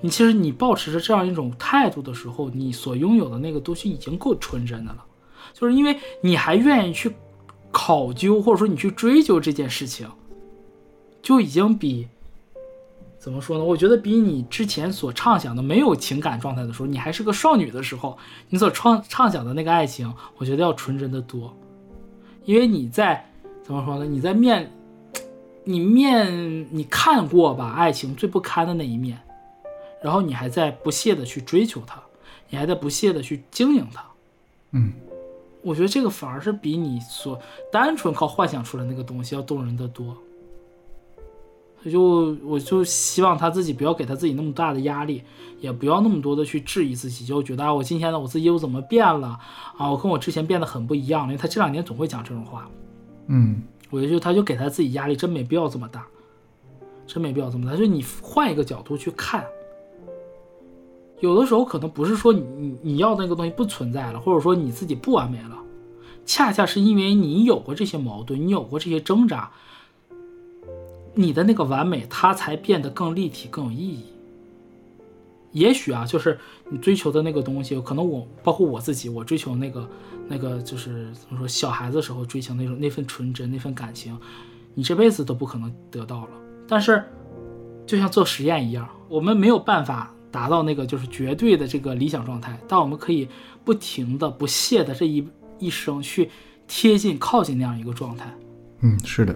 你其实你保持着这样一种态度的时候，你所拥有的那个东西已经够纯真的了，就是因为你还愿意去考究或者说你去追究这件事情，就已经比。怎么说呢？我觉得比你之前所畅想的没有情感状态的时候，你还是个少女的时候，你所畅畅想的那个爱情，我觉得要纯真的多。因为你在怎么说呢？你在面，你面你看过吧爱情最不堪的那一面，然后你还在不懈的去追求它，你还在不懈的去经营它。嗯，我觉得这个反而是比你所单纯靠幻想出来那个东西要动人的多。所以就我就希望他自己不要给他自己那么大的压力，也不要那么多的去质疑自己，就觉得啊，我今天的我自己又怎么变了啊？我跟我之前变得很不一样了。因为他这两年总会讲这种话，嗯我觉得就他就给他自己压力，真没必要这么大，真没必要这么大。就你换一个角度去看，有的时候可能不是说你你你要那个东西不存在了，或者说你自己不完美了，恰恰是因为你有过这些矛盾，你有过这些挣扎，你的那个完美，它才变得更立体、更有意义。也许啊，就是你追求的那个东西，可能我包括我自己，我追求那个那个就是怎么说，小孩子时候追求那种那份纯真、那份感情，你这辈子都不可能得到了。但是，就像做实验一样，我们没有办法达到那个就是绝对的这个理想状态，但我们可以不停的、不懈的这一一生去贴近、靠近那样一个状态。嗯，是的，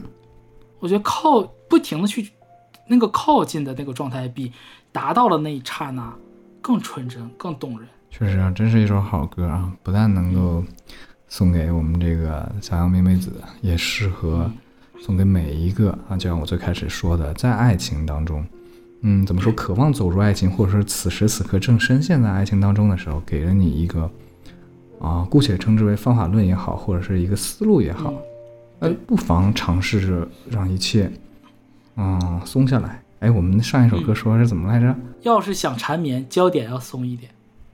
我觉得靠不停的去那个靠近的那个状态，比达到了那一刹那更纯真、更动人。确实啊，真是一首好歌啊！不但能够送给我们这个小杨明妹子，也适合送给每一个啊，就像我最开始说的，在爱情当中，嗯，怎么说，渴望走入爱情，或者说此时此刻正深陷在爱情当中的时候，给了你一个啊，姑且称之为方法论也好，或者是一个思路也好，呃，不妨尝试着让一切，嗯，松下来。哎，我们上一首歌说的是怎么来着？要是想缠绵，焦点要松一点。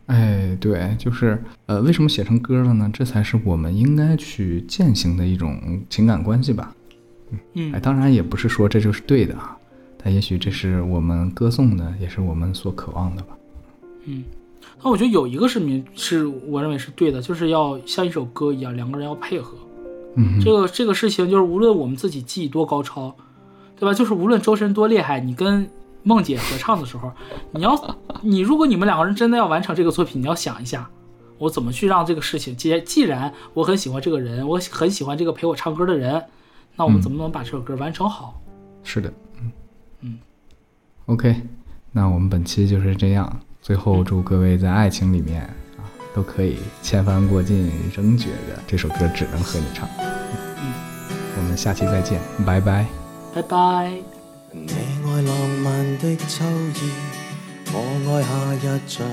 哎，对，就是呃，为什么写成歌了呢？这才是我们应该去践行的一种情感关系吧。嗯哎，当然也不是说这就是对的啊，但也许这是我们歌颂的，也是我们所渴望的吧。嗯，那我觉得有一个是明是我认为是对的，就是要像一首歌一样，两个人要配合。嗯，这个这个事情就是无论我们自己技艺多高超，对吧？就是无论周深多厉害，你跟梦姐合唱的时候，你要你如果你们两个人真的要完成这个作品，你要想一下，我怎么去让这个事情，既既然我很喜欢这个人，我很喜欢这个陪我唱歌的人，那我们嗯怎么能把这首歌完成好？是的。OK，那我们本期就是这样。最后祝各位在爱情里面啊都可以千帆过尽，仍觉得这首歌只能和你唱。嗯，我们下期再见，拜拜。拜拜。你愛浪漫的秋意，我愛夏日長。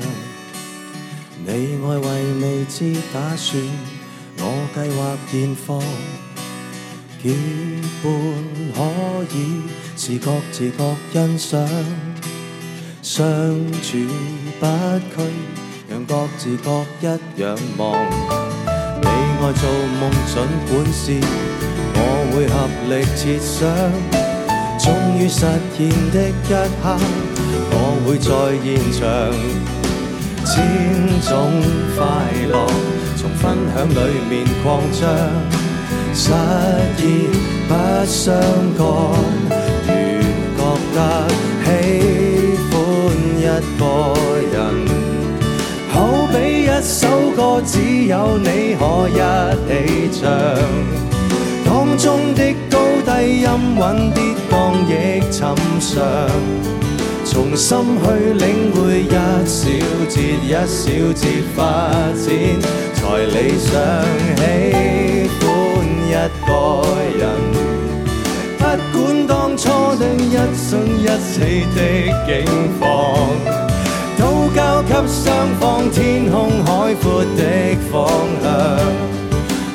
你愛為未知打算，我計劃現況。結伴可以是各自各欣賞，相處不拘，讓各自各一樣忙。你愛做夢，儘管是，我會合力設想。終於實現的一刻，我會在現場，千種快樂從分享裡面擴張，失意不相干如觉得喜欢一个人好比一首歌只有你可一起唱当中的高低音韵跌宕亦寻常从心去领会一小节一小节发展才理想喜欢一個人。不管當初的一生一死的境況，都交給雙方天空海闊的方向。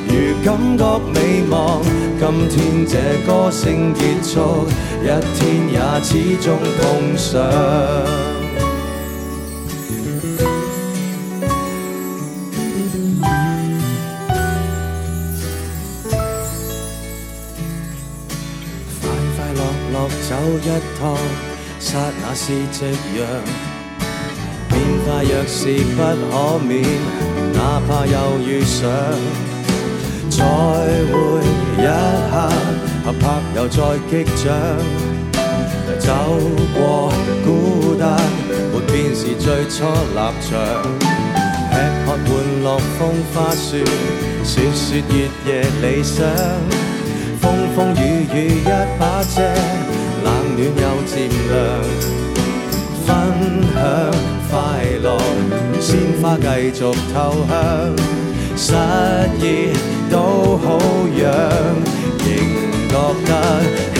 如感覺美望，今天這歌声结束，一天也始終碰上。趟，刹那是夕陽。變化若是不可免，哪怕又遇上。再會一下，合拍又再擊掌。走過孤單，沒變是最初立場。吃喝玩樂風花雪，說說月夜理想。風風雨雨一把遮，冷暖又渐凉。分享快樂，鮮花繼續透香。失意都好樣，仍覺得喜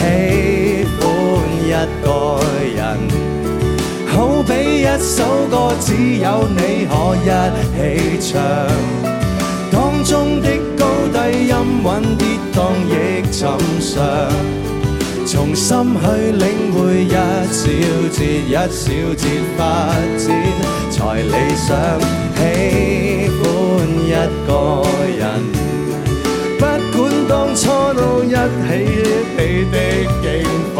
歡一個人，好比一首歌，只有你可一起唱。當中的高低音韻跌宕亦寻常，从心去领会一小節一小節發展，才理想喜歡一個人。不管當初都一起一起的境況，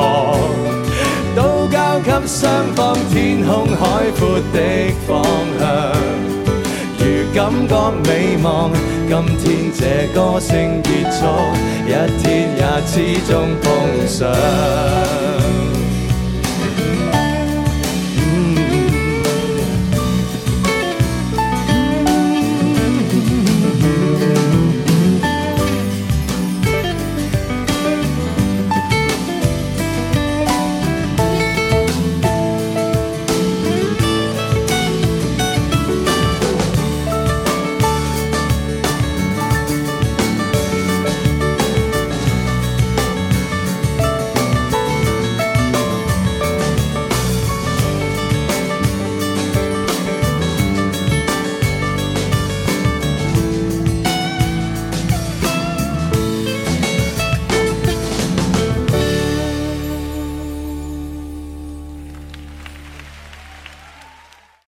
都交給雙方天空海闊的方向。感觉美望，今天这歌声结束，一天也始终碰上。